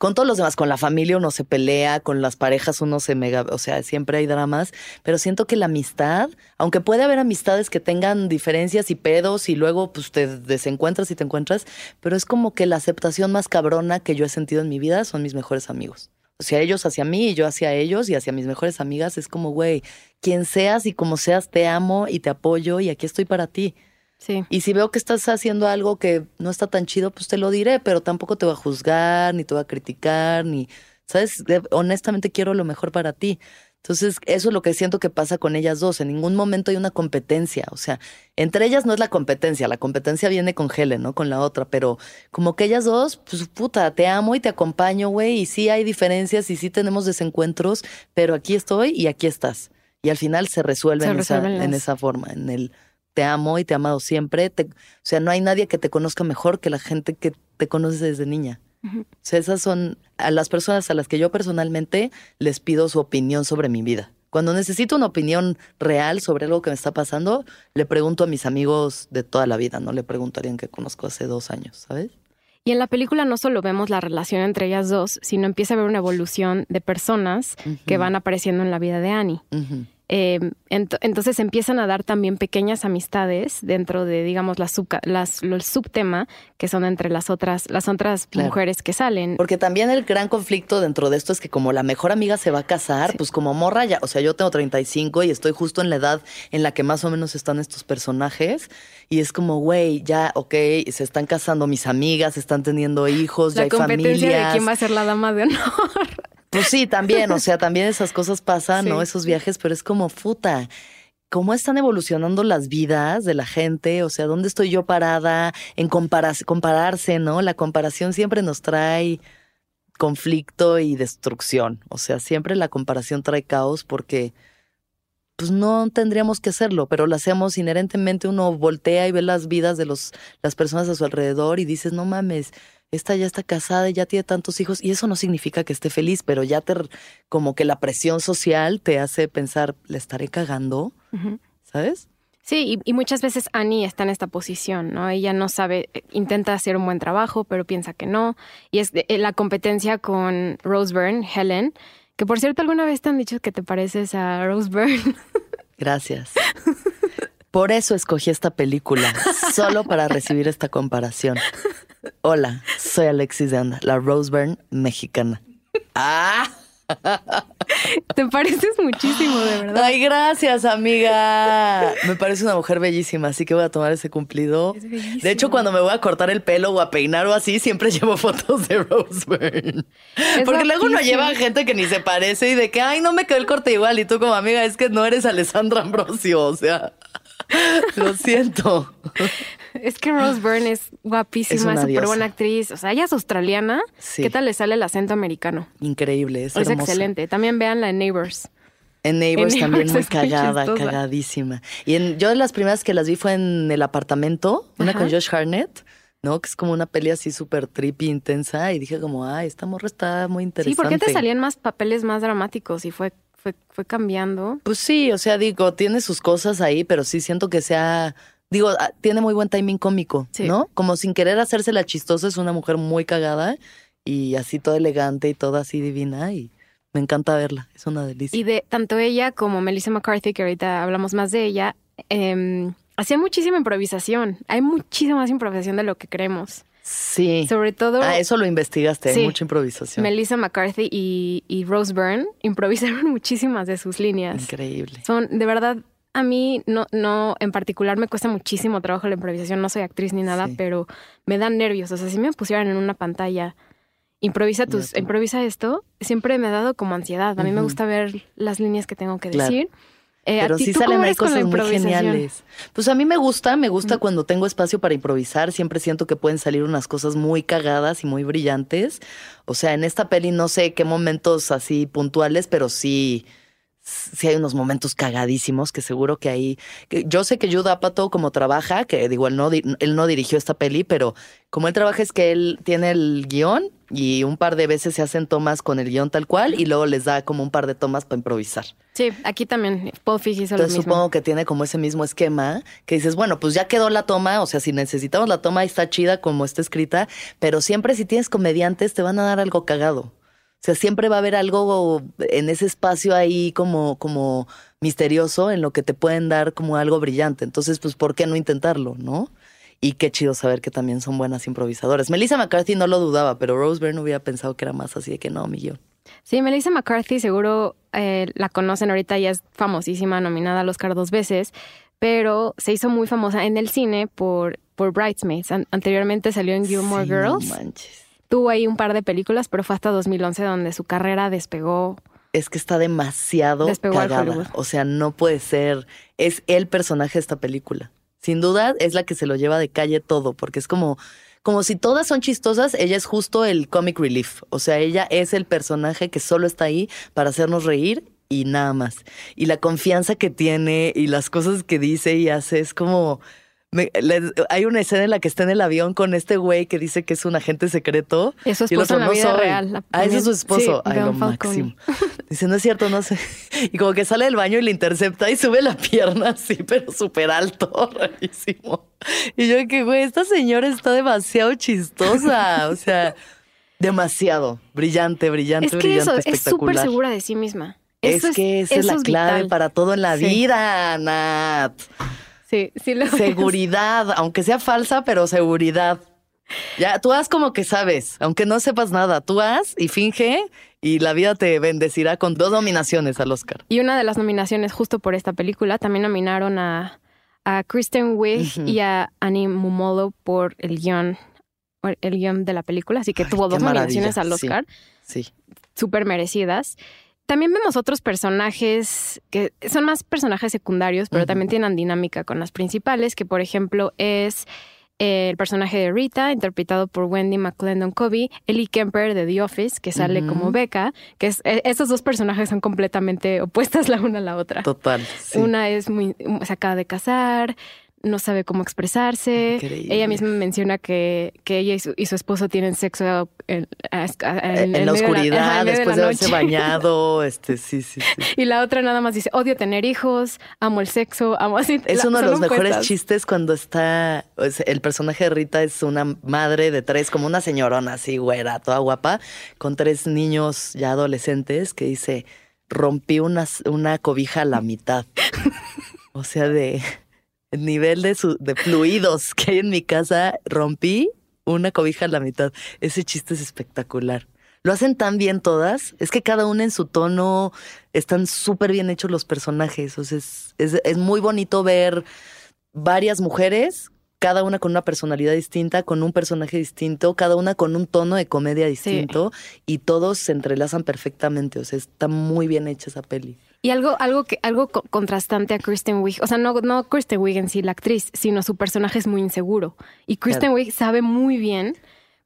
con todos los demás, con la familia uno se pelea, con las parejas uno se mega, o sea, siempre hay dramas, pero siento que la amistad, aunque puede haber amistades que tengan diferencias y pedos y luego pues te desencuentras y te encuentras, pero es como que la aceptación más cabrona que yo he sentido en mi vida son mis mejores amigos. O sea, ellos hacia mí y yo hacia ellos y hacia mis mejores amigas es como, güey, quien seas y como seas, te amo y te apoyo y aquí estoy para ti. Sí. Y si veo que estás haciendo algo que no está tan chido, pues te lo diré, pero tampoco te voy a juzgar, ni te voy a criticar, ni, ¿sabes? Honestamente quiero lo mejor para ti. Entonces, eso es lo que siento que pasa con ellas dos. En ningún momento hay una competencia. O sea, entre ellas no es la competencia. La competencia viene con Helen, ¿no? Con la otra. Pero como que ellas dos, pues puta, te amo y te acompaño, güey. Y sí hay diferencias y sí tenemos desencuentros, pero aquí estoy y aquí estás. Y al final se resuelve, Se en, esa, resuelven en esa forma, en el te amo y te he amado siempre. Te- o sea, no hay nadie que te conozca mejor que la gente que te conoce desde niña. O sea, esas son a las personas a las que yo personalmente les pido su opinión sobre mi vida. Cuando necesito una opinión real sobre algo que me está pasando, le pregunto a mis amigos de toda la vida, no le pregunto a alguien que conozco hace dos años, ¿sabes? Y en la película no solo vemos la relación entre ellas dos, sino empieza a haber una evolución de personas que van apareciendo en la vida de Annie. Eh, ent- entonces empiezan a dar también pequeñas amistades dentro de, digamos, subca- las, el subtema que son entre las otras, las otras Claro. mujeres que salen. Porque también el gran conflicto dentro de esto es que como la mejor amiga se va a casar, Sí. pues como morra ya, o sea, yo tengo 35 y estoy justo en la edad en la que más o menos están estos personajes y es como, güey, ya, ok, se están casando mis amigas, están teniendo hijos, ya la hay competencia familias. de quién va a ser la dama de honor. Pues sí, también, o sea, también esas cosas pasan, ¿no? Esos viajes, pero es como, puta, ¿cómo están evolucionando las vidas de la gente? O sea, ¿dónde estoy yo parada en compararse, ¿no? La comparación siempre nos trae conflicto y destrucción. O sea, siempre la comparación trae caos porque pues no tendríamos que hacerlo, pero lo hacemos inherentemente. Uno voltea y ve las vidas de los, las personas a su alrededor y dices, no mames, esta ya está casada y ya tiene tantos hijos. Y eso no significa que esté feliz, pero ya te, como que la presión social te hace pensar, ¿le estaré cagando? ¿Sabes? Sí, y, y muchas veces Annie está en esta posición, ¿no? Ella no sabe, eh, intenta hacer un buen trabajo, pero piensa que no. Y es de- eh, la competencia con Rose Byrne, Helen, que por cierto alguna vez te han dicho que te pareces a Rose Byrne. Gracias. Por eso escogí esta película, solo para recibir esta comparación. Hola, soy Alexis de Anda, la Rose Byrne mexicana. ¡Ah! te pareces muchísimo, de verdad. Ay, gracias, amiga. Me parece una mujer bellísima, así que voy a tomar ese cumplido. Es. De hecho, cuando me voy a cortar el pelo o a peinar o así, siempre llevo fotos de Rose Byrne. Es Porque luego uno lleva gente que ni se parece y de que, ay, no me quedó el corte igual. Y tú como amiga, es que no eres Alessandra Ambrosio, o sea, lo siento. Es que Rose Byrne es guapísima, es súper buena actriz. O sea, ella es australiana. Sí. ¿Qué tal le sale el acento americano? Increíble, es, Es, hermosa. excelente. También veanla en Neighbors. En Neighbors En también Neighbors muy es muy cagada, cagadísima. Y en, yo de las primeras que las vi fue en El Apartamento, una Ajá. con Josh Harnett, ¿no? Que es como una peli así súper trippy, intensa. Y dije como, ay, esta morra está muy Sí, interesante. ¿por qué te salían más papeles más dramáticos y fue, fue, fue cambiando? Pues sí, o sea, digo, tiene sus cosas ahí, pero sí siento que sea... Digo, ah, tiene muy buen timing cómico, Sí. ¿no? Como sin querer hacerse la chistosa, es una mujer muy cagada y así toda elegante y toda así divina y me encanta verla, es una delicia. Y de tanto ella como Melissa McCarthy, que ahorita hablamos más de ella, eh, hacían muchísima improvisación. Hay muchísima más improvisación de lo que creemos. Sí. Sobre todo Ah, eso lo investigaste, Sí. hay mucha improvisación. Melissa McCarthy y, y Rose Byrne improvisaron muchísimas de sus líneas. Increíble. Son, de verdad, a mí no, no, en particular me cuesta muchísimo trabajo la improvisación. No soy actriz ni nada, Sí. pero me dan nervios. O sea, si me pusieran en una pantalla, improvisa tus, improvisa esto, siempre me ha dado como ansiedad. A mí me gusta ver las líneas que tengo que Claro. decir. Eh, ¿a Pero sí salen ahí cosas muy geniales. Pues a mí me gusta, me gusta cuando tengo espacio para improvisar. Siempre siento que pueden salir unas cosas muy cagadas y muy brillantes. O sea, en esta peli no sé qué momentos así puntuales, pero sí, sí hay unos momentos cagadísimos que seguro que ahí. que yo sé que Judd Apatow como trabaja, que digo, él no, él no dirigió esta peli, pero como él trabaja es que él tiene el guion y un par de veces se hacen tomas con el guion tal cual y luego les da como un par de tomas para improvisar. Sí, aquí también Feig hizo lo Entonces mismo. supongo que tiene como ese mismo esquema que dices, bueno, pues ya quedó la toma, o sea, si necesitamos la toma está chida como está escrita, pero siempre si tienes comediantes te van a dar algo cagado. O sea, siempre va a haber algo en ese espacio ahí como, como misterioso en lo que te pueden dar como algo brillante. Entonces, pues, ¿por qué no intentarlo, no? Y qué chido saber que también son buenas improvisadoras. Melissa McCarthy no lo dudaba, pero Rose Byrne hubiera pensado que era más así de que no, mi guion. Sí, Melissa McCarthy seguro eh, la conocen ahorita, ya es famosísima, nominada al Oscar dos veces, pero se hizo muy famosa en el cine por, por Bridesmaids. An- anteriormente salió en Gilmore Sí, Girls. No manches. Tuvo ahí un par de películas, pero fue hasta 2011 donde su carrera despegó. es que está demasiado Despegó cagada. O sea, no puede ser. Es el personaje de esta película. Sin duda es la que se lo lleva de calle todo, porque es como, como si todas son chistosas, ella es justo el comic relief. O sea, ella es el personaje que solo está ahí para hacernos reír y nada más. Y la confianza que tiene y las cosas que dice y hace es como. Me- hay una escena en la que está en el avión con este güey que dice que es un agente secreto. Es su Y el esposo otro, en la "No vida soy". real. La- Ah, ese es su esposo. sí, Ay, lo máximo. Dice, no es cierto, no sé. Y como que sale del baño y le intercepta y sube la pierna así, pero súper alto, rarísimo. Y yo que, güey, esta señora está demasiado chistosa. O sea, demasiado. Brillante, brillante, Es que brillante, eso, es súper segura de sí misma. Es Eso que esa es eso la clave vital. para todo en la Sí. vida, Nat. Sí, sí lo es. Seguridad, aunque sea falsa, pero seguridad. Ya, tú haz como que sabes, aunque no sepas nada, tú haz y finge y la vida te bendecirá con dos nominaciones al Oscar. Y una de las nominaciones justo por esta película también nominaron a, a Kristen Wiig y a Annie Mumolo por el guion, el guion de la película, así que Ay, tuvo dos nominaciones al sí. Oscar, Sí. súper merecidas. También vemos otros personajes que son más personajes secundarios, pero también tienen dinámica con las principales, que por ejemplo es eh, el personaje de Rita, interpretado por Wendy McClendon Covey, Ellie Kemper de The Office, que sale como Becca, que es, estos dos personajes son completamente opuestas la una a la otra. Total. sí. Una es muy, se acaba de casar, no sabe cómo expresarse. Increíble. Ella misma menciona que, que ella y su, y su esposo tienen sexo en, a- en, en la oscuridad, ajá, en después de, haberse bañado, este, sí, sí, sí. Y la otra nada más dice, odio tener hijos, amo el sexo, amo así. Es la- uno de los mejores chistes cuando está, el personaje de Rita es una madre de tres, como una señorona así, güera, toda guapa, con tres niños ya adolescentes que dice, rompí una, una cobija a la mitad. o sea, de el nivel de, su, de fluidos que hay en mi casa, rompí una cobija a la mitad. Ese chiste es espectacular. Lo hacen tan bien todas, es que cada una en su tono están súper bien hechos los personajes. O sea, es, es, es muy bonito ver varias mujeres, cada una con una personalidad distinta, con un personaje distinto, cada una con un tono de comedia distinto y todos se entrelazan perfectamente. O sea, está muy bien hecha esa peli. Y algo, algo que, algo co- contrastante a Kristen Wiig, o sea, no, no Kristen Wiig en sí, la actriz, sino su personaje es muy inseguro. Y Kristen Claro. Wiig sabe muy bien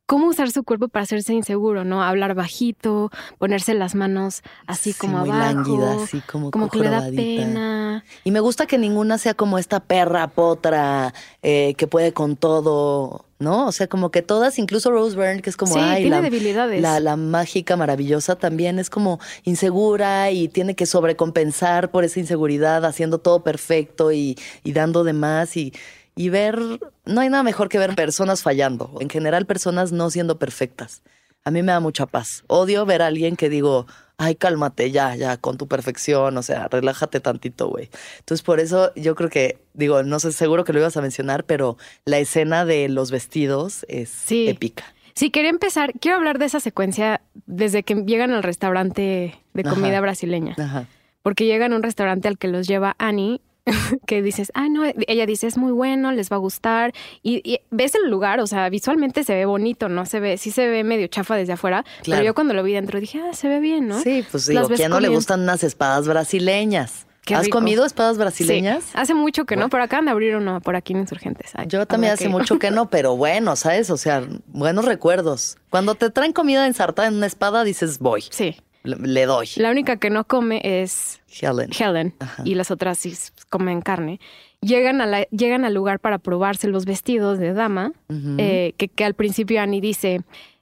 cómo usar su cuerpo para hacerse inseguro, ¿no? Hablar bajito, ponerse las manos así Sí, como muy abajo. lánguida, así como, como que le da pena. Y me gusta que ninguna sea como esta perra potra eh, que puede con todo, ¿no? O sea, como que todas, incluso Rose Byrne, que es como, sí, ay, tiene la, debilidades. la, la mágica maravillosa también es como insegura y tiene que sobrecompensar por esa inseguridad, haciendo todo perfecto y, y dando de más y, y ver, no hay nada mejor que ver personas fallando, en general personas no siendo perfectas. A mí me da mucha paz. Odio ver a alguien que digo, ay, cálmate ya, ya, con tu perfección, o sea, relájate tantito, güey. Entonces, por eso yo creo que, digo, no sé, seguro que lo ibas a mencionar, pero la escena de los vestidos es Sí. épica. Sí, quería empezar, quiero hablar de esa secuencia desde que llegan al restaurante de comida Ajá. brasileña. Ajá. porque llegan a un restaurante al que los lleva Annie, que dices, ah, no, ella dice, es muy bueno, les va a gustar, y, y ves el lugar, o sea, visualmente se ve bonito, ¿no? Se ve, sí se ve medio chafa desde afuera, Claro. pero yo cuando lo vi dentro dije, ah, se ve bien, ¿no? Sí, pues digo, ¿quién no le gustan unas espadas brasileñas? Qué ¿Has rico. comido espadas Sí, brasileñas? hace mucho que no, Bueno. pero acaban de abrir uno por aquí en Insurgentes. Ay, Yo también hace que mucho que no, pero bueno, ¿sabes? O sea, buenos recuerdos. Cuando te traen comida ensartada en una espada, dices, voy, Sí. Le, doy. La única que no come es Helen. Helen Ajá. y las otras sí comen carne. Llegan, a la- llegan al lugar para probarse los vestidos de dama, eh, que, que al principio Annie dice,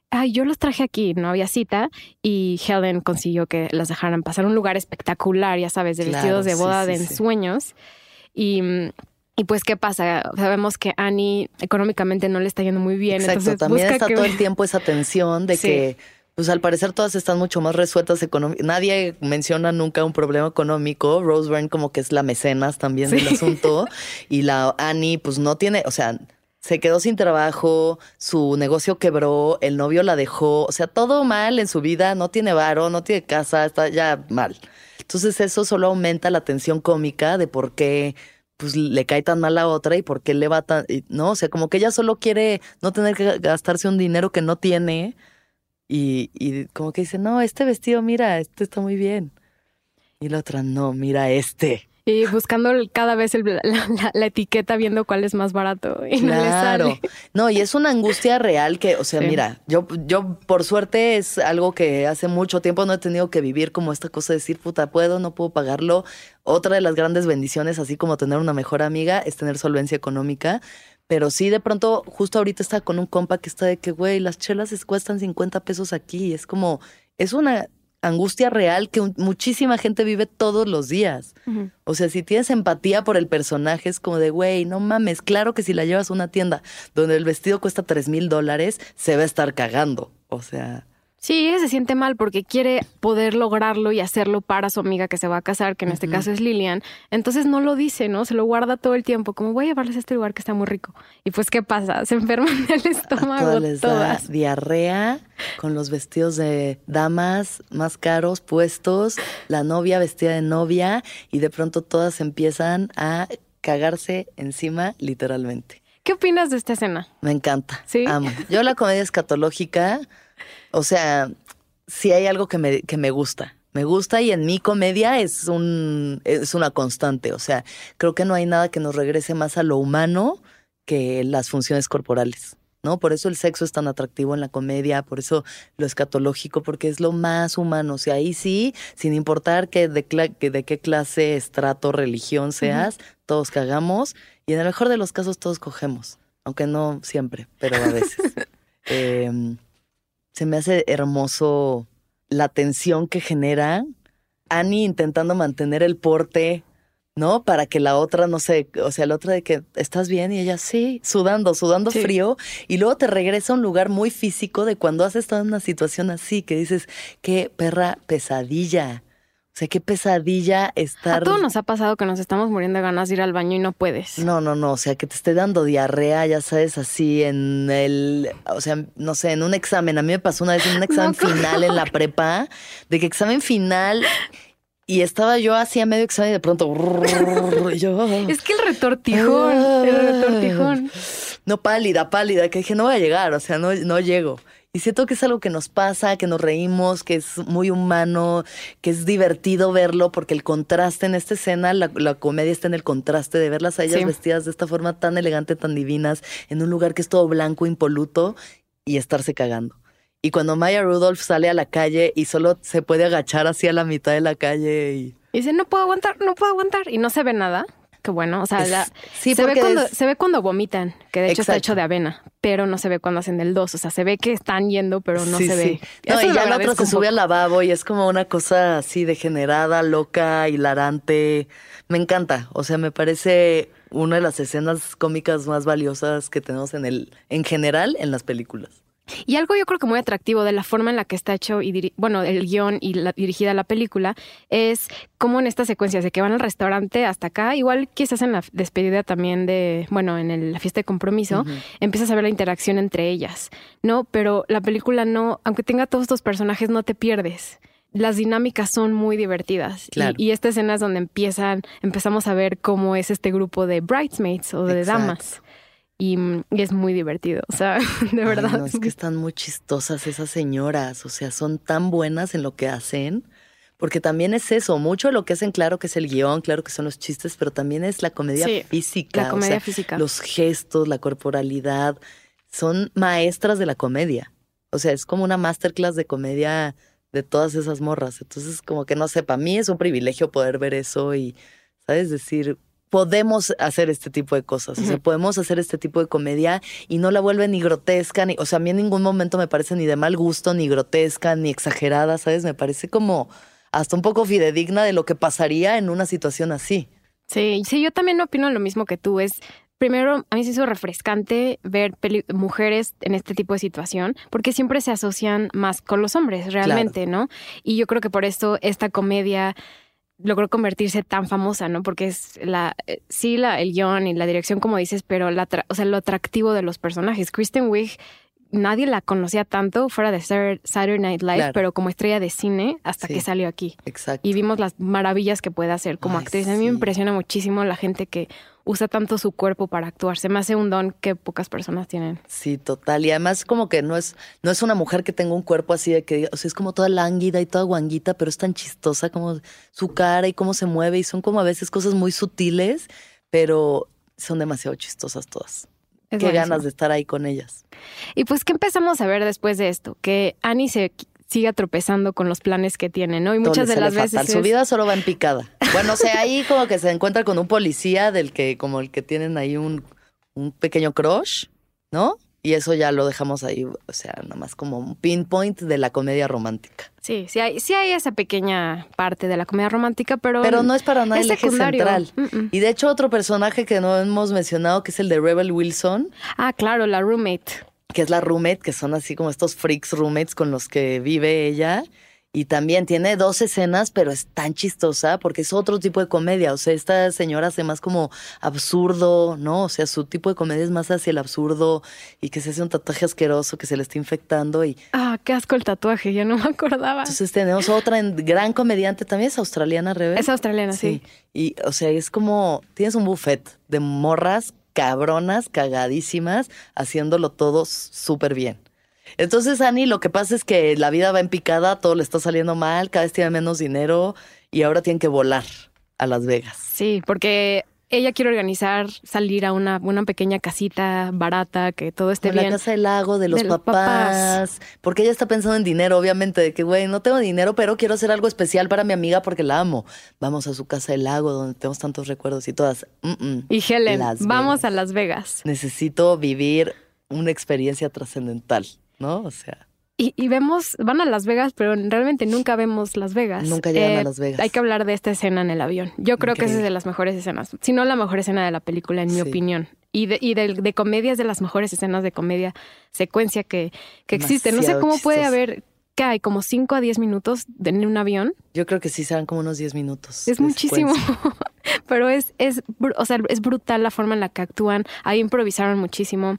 ay, yo los traje aquí, no había cita, y Helen consiguió que las dejaran pasar a un lugar espectacular, ya sabes, de Claro, vestidos de boda sí, de sí. ensueños. Y, y pues, ¿qué pasa? Sabemos que Annie económicamente no le está yendo muy bien. Exacto, entonces también busca está que- todo el tiempo esa tensión de que, pues al parecer todas están mucho más resueltas económicamente. Nadie menciona nunca un problema económico. Rose Byrne como que es la mecenas también del asunto. Y la Annie, pues no tiene, o sea, se quedó sin trabajo, su negocio quebró, el novio la dejó, o sea, todo mal en su vida, no tiene varo, no tiene casa, está ya mal. Entonces eso solo aumenta la tensión cómica de por qué pues le cae tan mal a otra y por qué le va tan, no, o sea, como que ella solo quiere no tener que gastarse un dinero que no tiene y, y como que dice, no, este vestido, mira, este está muy bien. Y la otra, no, mira este. Y buscando cada vez el- la, la- la etiqueta, viendo cuál es más barato. Y no le Claro. sale. No, y es una angustia real que, o sea, Sí. mira, yo, yo por suerte es algo que hace mucho tiempo no he tenido que vivir como esta cosa de decir, puta, puedo, no puedo pagarlo. Otra de las grandes bendiciones, así como tener una mejor amiga, es tener solvencia económica. Pero sí, de pronto, justo ahorita está con un compa que está de que, güey, las chelas es- cuestan 50 pesos aquí. Es como, es una angustia real que muchísima gente vive todos los días. O sea, si tienes empatía por el personaje, es como de, güey, no mames, claro que si la llevas a una tienda donde el vestido cuesta tres mil dólares, se va a estar cagando. O sea, Sí, ella se siente mal porque quiere poder lograrlo y hacerlo para su amiga que se va a casar, que en este caso es Lilian. Entonces no lo dice, ¿no? Se lo guarda todo el tiempo, como voy a llevarles a este lugar que está muy rico. Y pues, ¿qué pasa? Se enferman del estómago todas les da diarrea con los vestidos de damas más caros puestos, la novia vestida de novia y de pronto todas empiezan a cagarse encima literalmente. ¿Qué opinas de esta escena? Me encanta. ¿Sí? Amo. Yo la comedia escatológica, o sea, sí hay algo que me, que me gusta. Me gusta y en mi comedia es un es una constante. O sea, creo que no hay nada que nos regrese más a lo humano que las funciones corporales. ¿No? Por eso el sexo es tan atractivo en la comedia, por eso lo escatológico, porque es lo más humano. O sea, ahí sí, sin importar que de, que de qué clase, estrato, religión seas, todos cagamos y en el mejor de los casos todos cogemos, aunque no siempre, pero a veces. Eh, se me hace hermoso la tensión que genera Annie intentando mantener el porte, ¿no? Para que la otra, no sé, o sea, la otra de que estás bien y ella sí, sudando, sudando Sí. frío, y luego te regresa a un lugar muy físico de cuando has estado en una situación así, que dices, qué perra pesadilla. O sea, qué pesadilla A estar. todos nos ha pasado que nos estamos muriendo de ganas de ir al baño y no puedes. No, no, no, o sea, que te esté dando diarrea, ya sabes, así en el, o sea, no sé, en un examen. A mí me pasó una vez en un examen final en la prepa, de que examen final y estaba yo así a medio examen y de pronto, y yo, Es que el retortijón, el retortijón. no pálida, pálida, que dije, no voy a llegar, o sea, no, no llego. Y siento que es algo que nos pasa, que nos reímos, que es muy humano, que es divertido verlo, porque el contraste en esta escena, la, la comedia está en el contraste de verlas a ellas Sí. vestidas de esta forma tan elegante, tan divinas, en un lugar que es todo blanco, impoluto, y estarse cagando. Y cuando Maya Rudolph sale a la calle y solo se puede agachar hacia la mitad de la calle y... Y dice, no puedo aguantar, no puedo aguantar. Y no se ve nada. Qué bueno. O sea, Es- la- sí, se, ve cuando, es- se ve cuando vomitan, que de hecho está hecho de avena, pero no se ve cuando hacen el 2. O sea, se ve que están yendo, pero no Sí, se sí. ve. No, Eso y ya la otra agradezco se sube al lavabo y es como una cosa así degenerada, loca, hilarante. Me encanta. O sea, me parece una de las escenas cómicas más valiosas que tenemos en el, en general, en las películas. Y algo yo creo que muy atractivo de la forma en la que está hecho y bueno, el guion y la dirigida la película es como en estas secuencias de que van al restaurante hasta acá, igual quizás en la despedida también de, bueno, en el- la fiesta de compromiso, empiezas a ver la interacción entre ellas, ¿no? Pero la película no, aunque tenga todos estos personajes, no te pierdes. Las dinámicas son muy divertidas. Y- Claro. Y, esta escena es donde empiezan, empezamos a ver cómo es este grupo de bridesmaids o de Exacto. damas. Y, y es muy divertido. O sea, de Ay, verdad. no, es que están muy chistosas esas señoras. O sea, son tan buenas en lo que hacen. Porque también es eso, mucho lo que hacen, claro que es el guion, claro que son los chistes, pero también es la comedia Sí, física. la o comedia sea, física. Los gestos, la corporalidad, son maestras de la comedia. O sea, es como una masterclass de comedia de todas esas morras. Entonces, como que no sé, para mí es un privilegio poder ver eso y, ¿sabes? Decir, podemos hacer este tipo de cosas. O sea, podemos hacer este tipo de comedia y no la vuelven ni grotesca, ni, o sea, a mí en ningún momento me parece ni de mal gusto, ni grotesca, ni exagerada, ¿sabes? Me parece como hasta un poco fidedigna de lo que pasaría en una situación así. Sí, sí, yo también opino lo mismo que tú. Es primero, a mí se hizo refrescante ver mujeres en este tipo de situación, porque siempre se asocian más con los hombres, realmente, ¿no? Y yo creo que por esto esta comedia logró convertirse tan famosa, ¿no? Porque es la, eh, sí, la, el guion y la dirección, como dices, pero la, tra- o sea, lo atractivo de los personajes. Kristen Wiig, nadie la conocía tanto fuera de Saturday Night Live, Claro. pero como estrella de cine hasta Sí. que salió aquí Exacto. y vimos las maravillas que puede hacer como Ay, actriz. A mí sí. me impresiona muchísimo la gente que usa tanto su cuerpo para actuar. Se me hace un don que pocas personas tienen. Sí, total. Y además como que no es, no es una mujer que tenga un cuerpo así de que, o sea, es como toda lánguida y toda guanguita, pero es tan chistosa como su cara y cómo se mueve y son como a veces cosas muy sutiles, pero son demasiado chistosas todas. Es Qué buenísimo. ganas de estar ahí con ellas. Y pues, ¿qué empezamos a ver después de esto? Que Annie se siga tropezando con los planes que tiene, ¿no? Y muchas de las veces. Su vida solo va en picada. Bueno, o sea, ahí como que se encuentra con un policía del que, como el que tienen ahí un, un pequeño crush, ¿no? Y eso ya lo dejamos ahí, o sea, nada más como un pinpoint de la comedia romántica. Sí, sí hay, sí hay esa pequeña parte de la comedia romántica, pero... Pero no es para nada es el eje central. Mm, mm. Y de hecho, otro personaje que no hemos mencionado, que es el de Rebel Wilson, Ah, claro, la roommate. Que es la roommate, que son así como estos freaks roommates con los que vive ella. Y también tiene dos escenas, pero es tan chistosa porque es otro tipo de comedia. O sea, esta señora hace más como absurdo, ¿no? O sea, su tipo de comedia es más hacia el absurdo y que se hace un tatuaje asqueroso que se le está infectando. Y Ah, qué asco el tatuaje, ya no me acordaba. entonces tenemos otra en- gran comediante, también es australiana, Rebe. Es australiana, sí. Y, o sea, es como, tienes un buffet de morras cabronas, cagadísimas, haciéndolo todo súper bien. Entonces, Ani, lo que pasa es que la vida va en picada, todo le está saliendo mal, cada vez tiene menos dinero y ahora tienen que volar a Las Vegas. Sí, porque ella quiere organizar, salir a una, una pequeña casita barata, que todo esté En la bien. casa del lago de los De los papás, papás. Porque ella está pensando en dinero, obviamente, de que, güey, no tengo dinero, pero quiero hacer algo especial para mi amiga porque la amo. Vamos a su casa del lago donde tenemos tantos recuerdos y todas. mm, mm. Y Helen, Las vamos Vegas. a Las Vegas. necesito vivir una experiencia trascendental, ¿no? O sea, Y, y vemos, van a Las Vegas, pero realmente nunca vemos Las Vegas. Eh, Nunca llegan a Las Vegas. Hay que hablar de esta escena en el avión. Yo creo que esa es Increíble. de las mejores escenas, si no la mejor escena de la película, en mi Sí. opinión. Y de, y de, de comedia es de las mejores escenas de comedia secuencia que, que existen. No sé cómo puede chistosa. haber, que hay como 5 a 10 minutos en un avión. yo creo que sí serán como unos 10 minutos. Es muchísimo. Pero es, es, o sea, es brutal la forma en la que actúan. Ahí improvisaron muchísimo.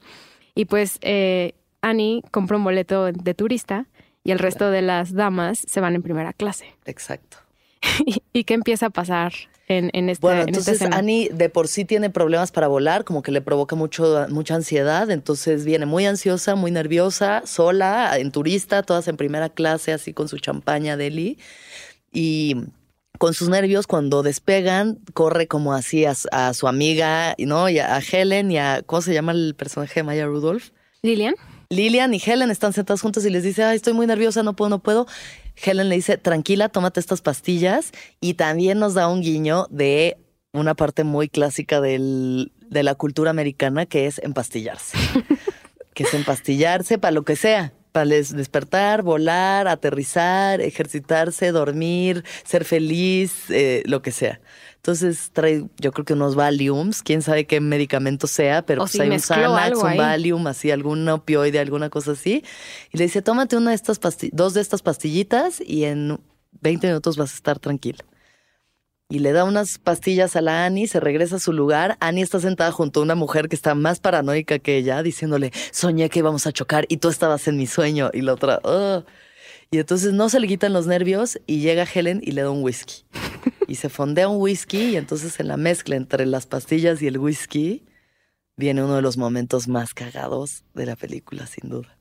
Y pues eh, Annie compró un boleto de turista y el resto de las damas se van en primera clase. Exacto. ¿Y, qué empieza a pasar en, en, esta, Bueno, en esta entonces escena? Annie de por sí tiene problemas para volar, como que le provoca mucho, mucha ansiedad, entonces viene muy ansiosa, muy nerviosa, sola, en turista, todas en primera clase, así con su champaña Deli. Y con sus nervios, cuando despegan, corre como así a, a su amiga, ¿no? Y a, a Helen y a, ¿cómo se llama el personaje de Maya Rudolph? Lilian. Lilian y Helen están sentadas juntas y les dice, ay, estoy muy nerviosa, no puedo, no puedo. Helen le dice, tranquila, tómate estas pastillas. Y también nos da un guiño de una parte muy clásica del, de la cultura americana, que es empastillarse. que es empastillarse para lo que sea. Para despertar, volar, aterrizar, ejercitarse, dormir, ser feliz, eh, lo que sea. Entonces trae, yo creo que unos Valiums, quién sabe qué medicamento sea, pero O pues si hay un Xanax, un. Valium, así algún opioide, alguna cosa así. Y le dice, tómate una de estas dos de estas pastillitas y en 20 minutos vas a estar tranquilo. Y le da unas pastillas a la Annie, se regresa a su lugar. Annie está sentada junto a una mujer que está más paranoica que ella, diciéndole, soñé que íbamos a chocar y tú estabas en mi sueño. Y la otra, "Ugh". Y entonces no se le quitan los nervios y llega Helen y le da un whisky. Y se fondea un whisky y entonces en la mezcla entre las pastillas y el whisky viene uno de los momentos más cagados de la película, sin duda.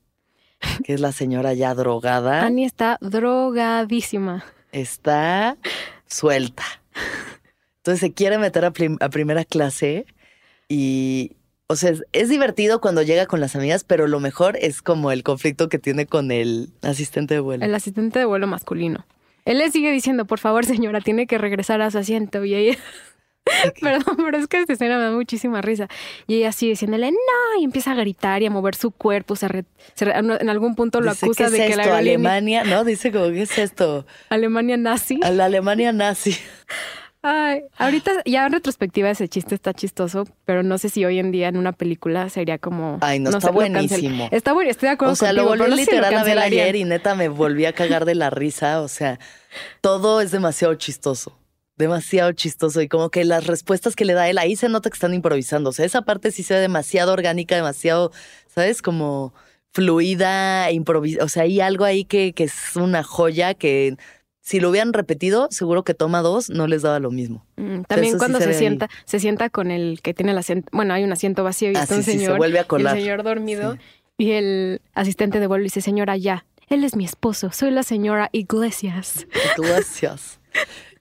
Que es la señora ya drogada. Annie está drogadísima. está suelta. Entonces se quiere meter a, a primera clase y, o sea, es, divertido cuando llega con las amigas, pero lo mejor es como el conflicto que tiene con el asistente de vuelo. El asistente de vuelo masculino. Él le sigue diciendo, por favor, señora, tiene que regresar a su asiento. Y ella, perdón, pero es que esta escena me da muchísima risa. Y ella sigue diciéndole, no, y empieza a gritar y a mover su cuerpo. Se, en algún punto lo acusa de que la Alemania, ¿no? Dice como, ¿qué es esto? Alemania nazi. A la Alemania nazi. Ay, ahorita ya en retrospectiva ese chiste está chistoso, pero no sé si hoy en día en una película sería como. Ay, no, está buenísimo. Está bueno, estoy de acuerdo. O sea, lo volví literal a ver ayer y neta me volví a cagar de la risa. O sea, todo es demasiado chistoso. Demasiado chistoso. Y como que las respuestas que le da él, ahí se nota que están improvisando. O sea, esa parte sí se ve demasiado orgánica, demasiado, ¿sabes? Como fluida, improvisada. O sea, hay algo ahí que, que es una joya que si lo hubieran repetido, seguro que toma dos no les daba lo mismo. Mm, también cuando se, sienta, se sienta con el que tiene el asiento, bueno, hay un asiento vacío y está un señor, se vuelve a colar. el señor dormido y el asistente de vuelo dice, señora, ya, él es mi esposo, soy la señora Iglesias. Iglesias.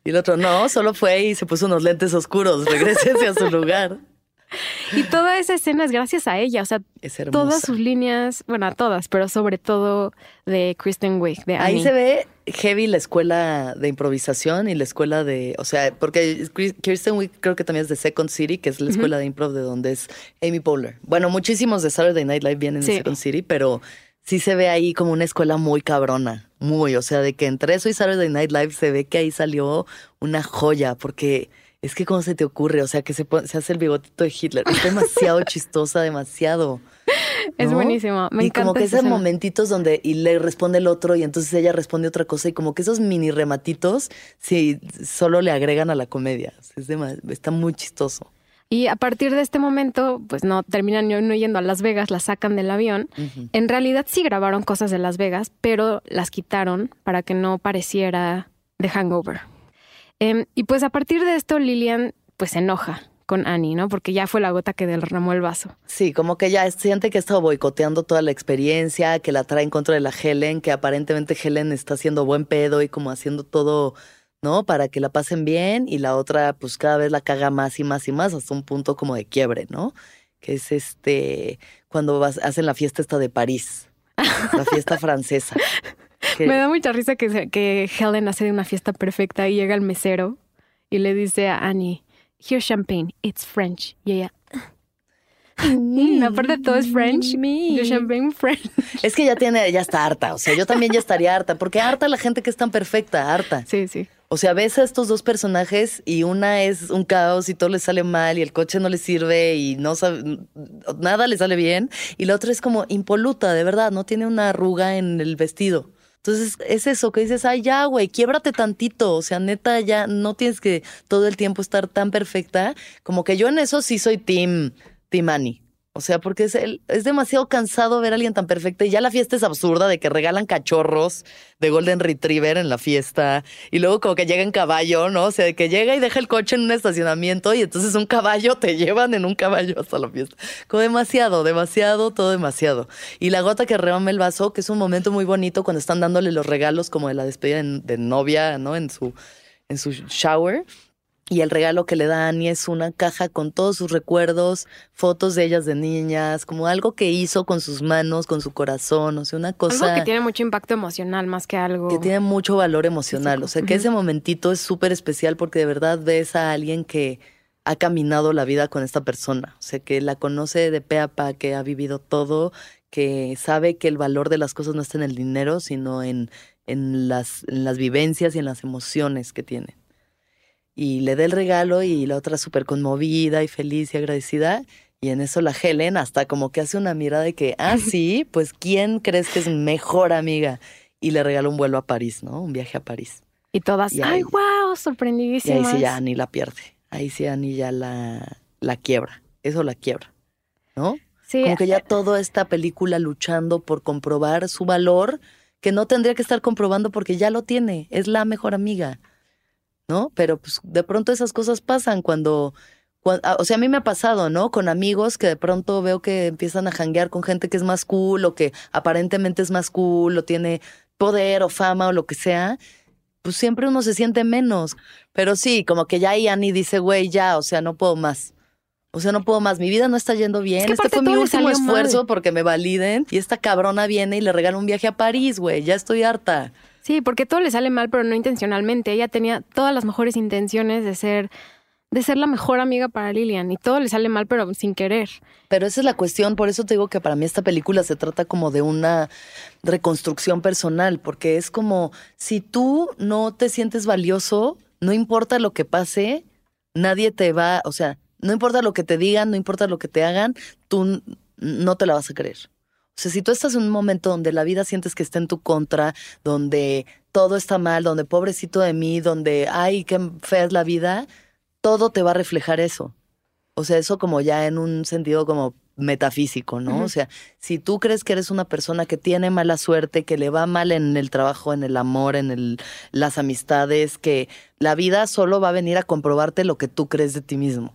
Y el otro, no, solo fue y se puso unos lentes oscuros, regrésese a su lugar. Y toda esa escena es gracias a ella, o sea, todas sus líneas, bueno, a todas, pero sobre todo de Kristen Wiig, de Ahí se ve heavy la escuela de improvisación y la escuela de, o sea, porque Kristen Wiig creo que también es de Second City, que es la escuela de improv de donde es Amy Poehler. Bueno, muchísimos de Saturday Night Live vienen de Second City, pero sí se ve ahí como una escuela muy cabrona, muy, o sea, de que entre eso y Saturday Night Live se ve que ahí salió una joya, porque es que, ¿cómo se te ocurre? O sea, que se, se hace el bigotito de Hitler. Es demasiado chistosa, demasiado. Es buenísimo. Me y como que esos momentitos donde y le responde el otro y entonces ella responde otra cosa y como que esos mini rematitos sí solo le agregan a la comedia. Es está muy chistoso. Y a partir de este momento, pues no terminan no yendo a Las Vegas, la sacan del avión. En realidad sí grabaron cosas de Las Vegas, pero las quitaron para que no pareciera The Hangover. Em, y pues a partir de esto Lilian pues se enoja con Annie, ¿no? Porque ya fue la gota que derramó el vaso. Sí, como que ya siente que ha estado boicoteando toda la experiencia, que la trae en contra de la Helen, que aparentemente Helen está haciendo buen pedo y como haciendo todo, ¿no? Para que la pasen bien y la otra pues cada vez la caga más y más y más hasta un punto como de quiebre, ¿no? Que es este, cuando vas, hacen la fiesta esta de París, la fiesta francesa. Me da mucha risa que, que Helen hace de una fiesta perfecta y llega el mesero y le dice a Annie, here's champagne, it's French. Y ella, mm, aparte todo es French. Me. champagne French. Es que ya tiene, ya está harta. O sea, yo también ya estaría harta, porque harta la gente que es tan perfecta, harta. Sí, sí. O sea, ves a estos dos personajes y una es un caos y todo le sale mal y el coche no le sirve y no sabe, nada le sale bien. Y la otra es como impoluta, de verdad, no tiene una arruga en el vestido. Entonces es eso que dices, ay, ya, güey, quiebrate tantito. O sea, neta, ya no tienes que todo el tiempo estar tan perfecta. Como que yo en eso sí soy Team, team Annie. O sea, porque es, el, es demasiado cansado ver a alguien tan perfecto. Y ya la fiesta es absurda de que regalan cachorros de Golden Retriever en la fiesta. Y luego como que llega en caballo, ¿no? O sea, de que llega y deja el coche en un estacionamiento y entonces un caballo te llevan en un caballo hasta la fiesta. Como demasiado, demasiado, todo demasiado. Y la gota que rebame el vaso, que es un momento muy bonito cuando están dándole los regalos como de la despedida de novia, ¿no? En su, en su shower y el regalo que le da Annie es una caja con todos sus recuerdos, fotos de ellas de niñas, como algo que hizo con sus manos, con su corazón, o sea, una cosa... Algo que tiene mucho impacto emocional más que algo... Que tiene mucho valor emocional, o sea, que ese momentito es súper especial porque de verdad ves a alguien que ha caminado la vida con esta persona, o sea, que la conoce de pe a pa, que ha vivido todo, que sabe que el valor de las cosas no está en el dinero, sino en, en, las, en las vivencias y en las emociones que tiene y le dé el regalo y la otra súper conmovida y feliz y agradecida. Y en eso la Helen hasta como que hace una mirada de que, ah, sí, pues ¿quién crees que es mejor amiga? Y le regala un vuelo a París, ¿no? Un viaje a París. Y todas, ay, wow, sorprendidísimas. Y ahí sí ya Annie la pierde. Ahí sí Annie ya la, la quiebra. Eso la quiebra, ¿no? Sí. Como que ya toda esta película luchando por comprobar su valor, que no tendría que estar comprobando porque ya lo tiene. Es la mejor amiga. ¿No? Pero pues de pronto esas cosas pasan cuando, ah, o sea, a mí me ha pasado, ¿no? Con amigos que de pronto veo que empiezan a janguear con gente que es más cool o que aparentemente es más cool o tiene poder o fama o lo que sea. pues siempre uno se siente menos. Pero sí, como que ya ahí Annie dice, güey, ya, o sea, no puedo más. O sea, no puedo más. Mi vida no está yendo bien. este fue mi último esfuerzo porque me validen. Y esta cabrona viene y le regala un viaje a París, güey. Ya estoy harta. Sí, porque todo le sale mal, pero no intencionalmente. Ella tenía todas las mejores intenciones de ser de ser la mejor amiga para Lilian y todo le sale mal pero sin querer. Pero esa es la cuestión, por eso te digo que para mí esta película se trata como de una reconstrucción personal, porque es como si tú no te sientes valioso, no importa lo que pase, nadie te va, o sea, no importa lo que te digan, no importa lo que te hagan, tú no te la vas a creer. O sea, si tú estás en un momento donde la vida sientes que está en tu contra, donde todo está mal, donde pobrecito de mí, donde, ay, qué fea es la vida, todo te va a reflejar eso. O sea, eso como ya en un sentido como metafísico, ¿no? O sea, si tú crees que eres una persona que tiene mala suerte, que le va mal en el trabajo, en el amor, en el, las amistades, que la vida solo va a venir a comprobarte lo que tú crees de ti mismo.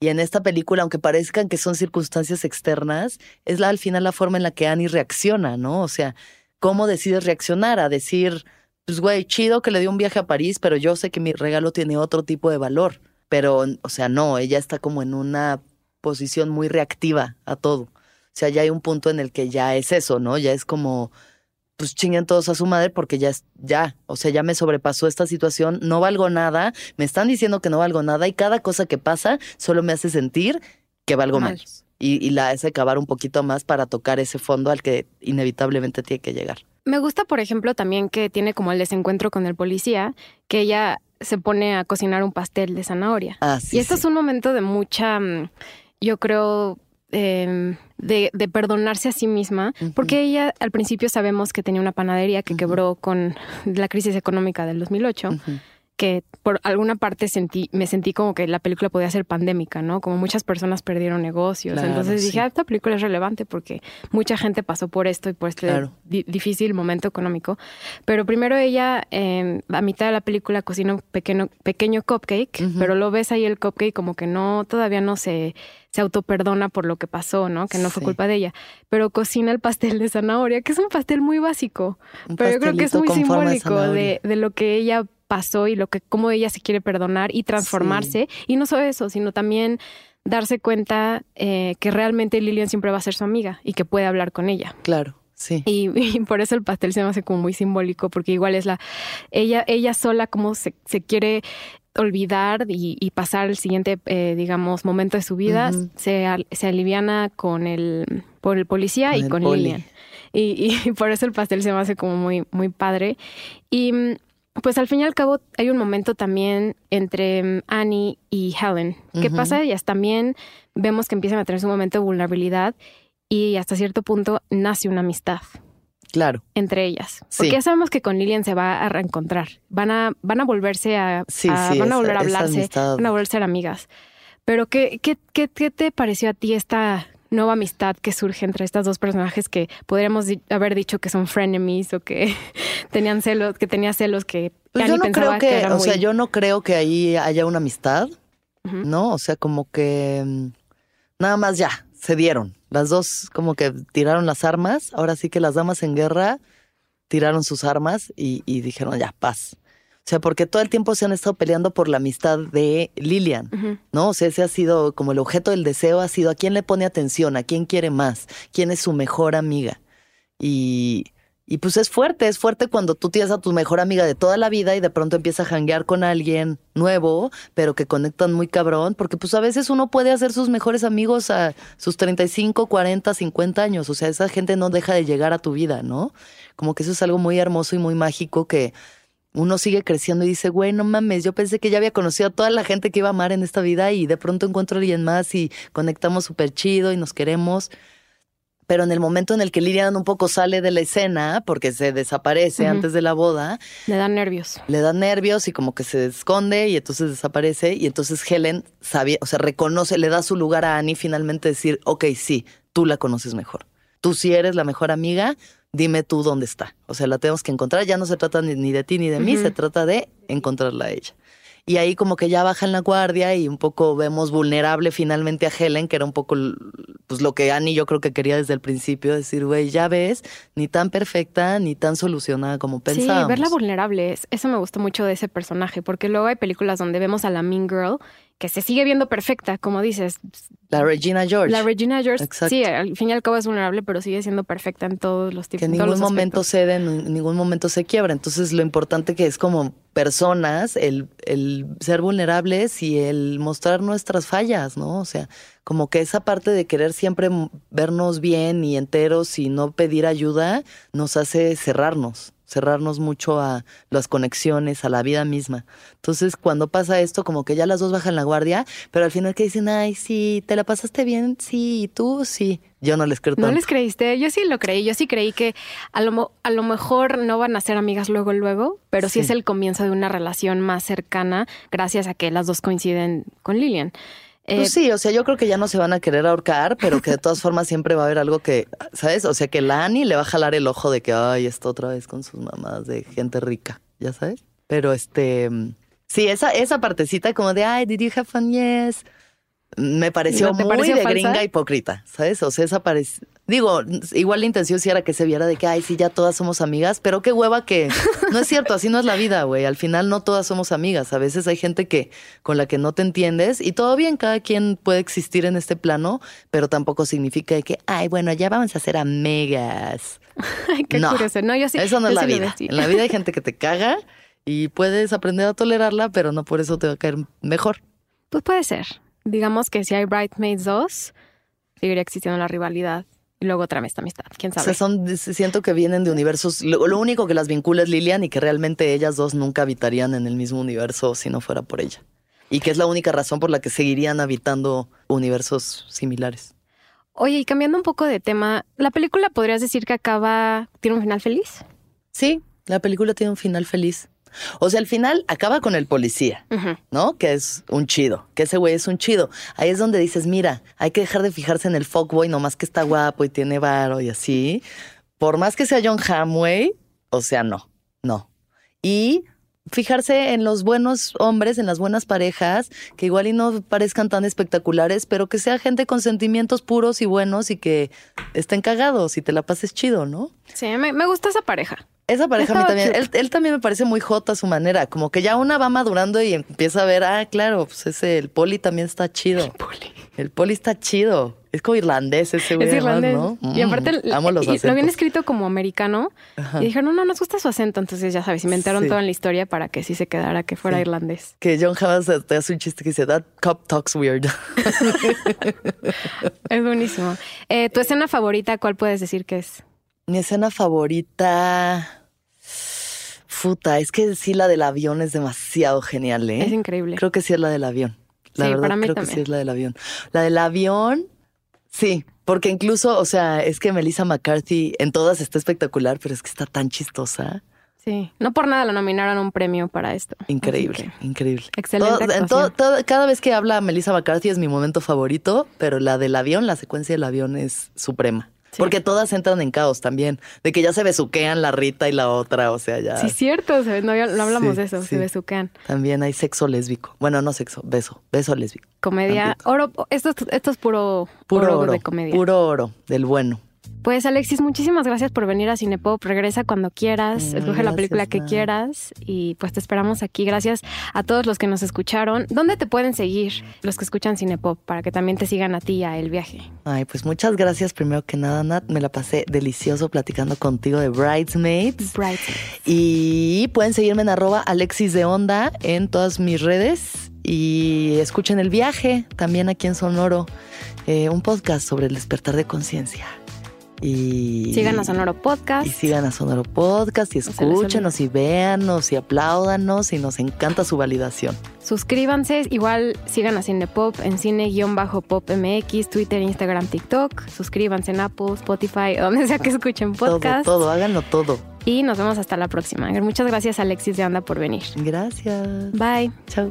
Y en esta película, aunque parezcan que son circunstancias externas, es la, al final la forma en la que Annie reacciona, ¿no? O sea, ¿cómo decides reaccionar? A decir, pues güey, chido que le dio un viaje a París, pero yo sé que mi regalo tiene otro tipo de valor pero, o sea, no, ella está como en una posición muy reactiva a todo. O sea, ya hay un punto en el que ya es eso, ¿no? Ya es como, pues chinguen todos a su madre porque ya es, ya, o sea, ya me sobrepasó esta situación, no valgo nada, me están diciendo que no valgo nada y cada cosa que pasa solo me hace sentir que valgo mal. Y, y la hace cavar un poquito más para tocar ese fondo al que inevitablemente tiene que llegar. Me gusta, por ejemplo, también que tiene como el desencuentro con el policía, que ella se pone a cocinar un pastel de zanahoria. Ah, y esto es un momento de mucha, mm, yo creo, em, de, perdonarse a sí misma, porque ella al principio sabemos que tenía una panadería que quebró con la crisis económica del 2008 que por alguna parte sentí, me sentí como que la película podía ser pandémica, ¿no? Como muchas personas perdieron negocios. Entonces dije, ah, esta película es relevante porque mucha gente pasó por esto y por este difícil momento económico. Pero primero ella, eh, a mitad de la película, cocina un pequeño, pequeño cupcake, pero lo ves ahí el cupcake como que no, todavía no se, se autoperdona por lo que pasó, ¿no? Que no fue culpa de ella. Pero cocina el pastel de zanahoria, que es un pastel muy básico. pero yo creo que es muy simbólico de, de, lo que ella pasó y lo que cómo ella se quiere perdonar y transformarse. Y no solo eso, sino también darse cuenta eh, que realmente Lilian siempre va a ser su amiga y que puede hablar con ella. Claro. Sí. Y, por eso el pastel se me hace como muy simbólico, porque igual es la, ella, ella sola como se, se quiere olvidar y, pasar el siguiente, eh, digamos, momento de su vida, se, se aliviana con el, por el policía y con Lilian. Y, y, por eso el pastel se me hace como muy, muy padre. Y mm, pues al fin y al cabo hay un momento también entre mm, Annie y Helen. ¿Qué pasa? Ellas también vemos que empiezan a tener su momento de vulnerabilidad y hasta cierto punto nace una amistad. Claro. Entre ellas. Porque ya sabemos que con Lilian se va a reencontrar. Van a, van a volverse a, van a volver a hablarse, van a volverse a ser amigas. Pero ¿qué, qué, qué, qué te pareció a ti esta nueva amistad que surge entre estas dos personajes que podríamos haber dicho que son frenemies o que tenían celos, que tenía celos que pues yo no creo que, o sea, yo no creo que ahí haya una amistad, ¿no? O sea, como que mm, nada más ya, se dieron. Las dos como que tiraron las armas, ahora sí que las damas en guerra tiraron sus armas y, y dijeron ya, paz. O sea, porque todo el tiempo se han estado peleando por la amistad de Lilian, ¿no? O sea, ese ha sido como el objeto del deseo, ha sido a quién le pone atención, a quién quiere más, quién es su mejor amiga. Y, y pues es fuerte, es fuerte cuando tú tienes a tu mejor amiga de toda la vida y de pronto empiezas a janguear con alguien nuevo, pero que conectan muy cabrón, porque pues a veces uno puede hacer sus mejores amigos a sus 35, 40, 50 años, o sea, esa gente no deja de llegar a tu vida, ¿no? Como que eso es algo muy hermoso y muy mágico que uno sigue creciendo y dice, güey, no mames, yo pensé que ya había conocido a toda la gente que iba a amar en esta vida y de pronto encuentro a alguien más y conectamos súper chido y nos queremos. Pero en el momento en el que Lilian un poco sale de la escena, porque se desaparece antes de la boda. Le dan nervios. Le dan nervios y como que se esconde y entonces desaparece. Y entonces Helen sabía, o sea, reconoce, le da su lugar a Annie finalmente decir, ok, sí, tú la conoces mejor. Tú sí eres la mejor amiga, dime tú dónde está. O sea, la tenemos que encontrar. Ya no se trata ni, de ti ni de mí, se trata de encontrarla a ella. Y ahí como que ya bajan la guardia y un poco vemos vulnerable finalmente a Helen, que era un poco pues lo que Annie yo creo que quería desde el principio, decir, güey, ya ves, ni tan perfecta ni tan solucionada como pensábamos. Sí, verla vulnerable, eso me gustó mucho de ese personaje, porque luego hay películas donde vemos a la Mean Girl que se sigue viendo perfecta, como dices. La Regina George. La Regina George, sí, al fin y al cabo es vulnerable, pero sigue siendo perfecta en todos los tipos. Que en ningún momento cede, en ningún momento se quiebra. Entonces lo importante que es como personas, el, el ser vulnerables y el mostrar nuestras fallas, ¿no? O sea, como que esa parte de querer siempre vernos bien y enteros y no pedir ayuda nos hace cerrarnos cerrarnos mucho a las conexiones, a la vida misma. Entonces, cuando pasa esto, como que ya las dos bajan la guardia, pero al final que dicen, ay, sí, ¿te la pasaste bien? Sí, ¿y tú? Sí. Yo no les creo No les creíste, yo sí lo creí, yo sí creí que a lo, a lo mejor no van a ser amigas luego, luego, pero sí. es el comienzo de una relación más cercana gracias a que las dos coinciden con Lilian. Pues eh, sí, o sea, yo creo que ya no se van a querer ahorcar, pero que de todas formas siempre va a haber algo que, ¿sabes? O sea, que la Annie le va a jalar el ojo de que, ay, está otra vez con sus mamás de gente rica, ¿ya sabes? Pero este, sí, esa, esa partecita como de, ay, did you have fun? Yes. Me pareció muy de gringa hipócrita, ¿sabes? O sea, esa parece... Digo, igual la intención sí era que se viera de que, ay, sí, ya todas somos amigas, pero qué hueva que no es cierto, así no es la vida, güey. Al final no todas somos amigas. A veces hay gente que con la que no te entiendes y todo bien, cada quien puede existir en este plano, pero tampoco significa que, ay, bueno, ya vamos a ser amigas. Ay, qué curioso. No, yo sí. Eso no es la vida. En la vida hay gente que te caga y puedes aprender a tolerarla, pero no por eso te va a caer mejor. Pues puede ser. Digamos que si hay Bridesmaids 2, seguiría existiendo la rivalidad y luego otra vez esta amistad. ¿Quién sabe? O sea, son, siento que vienen de universos. Lo, único que las vincula es Lilian y que realmente ellas dos nunca habitarían en el mismo universo si no fuera por ella. Y que es la única razón por la que seguirían habitando universos similares. Oye, y cambiando un poco de tema, ¿la película podrías decir que acaba, tiene un final feliz? Sí, la película tiene un final feliz. O sea, al final acaba con el policía, ¿no? Que es un chido, que ese güey es un chido. Ahí es donde dices, mira, hay que dejar de fijarse en el fuckboy, nomás que está guapo y tiene varo y así. Por más que sea John Hamway, o sea, no, no. Y fijarse en los buenos hombres, en las buenas parejas, que igual y no parezcan tan espectaculares, pero que sea gente con sentimientos puros y buenos y que estén cagados y te la pases chido, ¿no? Sí, me, me gusta esa pareja. Esa pareja a mí también, él, también me parece muy jota a su manera, como que ya una va madurando y empieza a ver, ah, claro, pues ese, el poli también está chido. El poli. El poli está chido. Es como irlandés ese güey. Es irlandés. ¿no? Y aparte, mm, amo los lo habían escrito como americano y dijeron, no, no nos gusta su acento. Entonces, ya sabes, inventaron todo en la historia para que sí se quedara que fuera irlandés. Que John Havas te hace un chiste que dice, that cop talks weird. es buenísimo. Eh, ¿Tu escena favorita cuál puedes decir que es? Mi escena favorita Futa, es que sí, la del avión es demasiado genial, ¿eh? Es increíble. Creo que sí es la del avión. La verdad, creo que sí es la del avión. La del avión, sí, porque incluso, o sea, es que Melissa McCarthy en todas está espectacular, pero es que está tan chistosa. Sí, no por nada la nominaron a un premio para esto. Increíble, increíble. Excelente. cada vez que habla Melissa McCarthy es mi momento favorito, pero la del avión, la secuencia del avión es suprema. Porque todas entran en caos también, de que ya se besuquean la Rita y la otra, o sea, ya. Sí, cierto, no, hablamos de eso, se besuquean. También hay sexo lésbico. Bueno, no sexo, beso, beso lésbico. Comedia, oro, esto, esto es puro, puro oro de comedia. Puro oro, del bueno. Pues Alexis, muchísimas gracias por venir a Cinepop. Regresa cuando quieras, escoge la película que quieras y pues te esperamos aquí. Gracias a todos los que nos escucharon. ¿Dónde te pueden seguir los que escuchan Cinepop para que también te sigan a ti a el viaje? Ay, pues muchas gracias primero que nada, Nat. Me la pasé delicioso platicando contigo de Bridesmaids. Bridesmaids. Y pueden seguirme en arroba Alexis de Onda en todas mis redes y escuchen El Viaje también aquí en Sonoro, eh, un podcast sobre el despertar de conciencia. Y sigan a Sonoro Podcast. Y sigan a Sonoro Podcast y escúchenos y véanos y apláudanos y nos encanta su validación. Suscríbanse, igual sigan a Cinepop en cine-pop MX, Twitter, Instagram, TikTok. Suscríbanse en Apple, Spotify, donde sea que escuchen podcast. Todo, todo, háganlo todo. Y nos vemos hasta la próxima. Muchas gracias Alexis de Anda por venir. Gracias. Bye. Chao.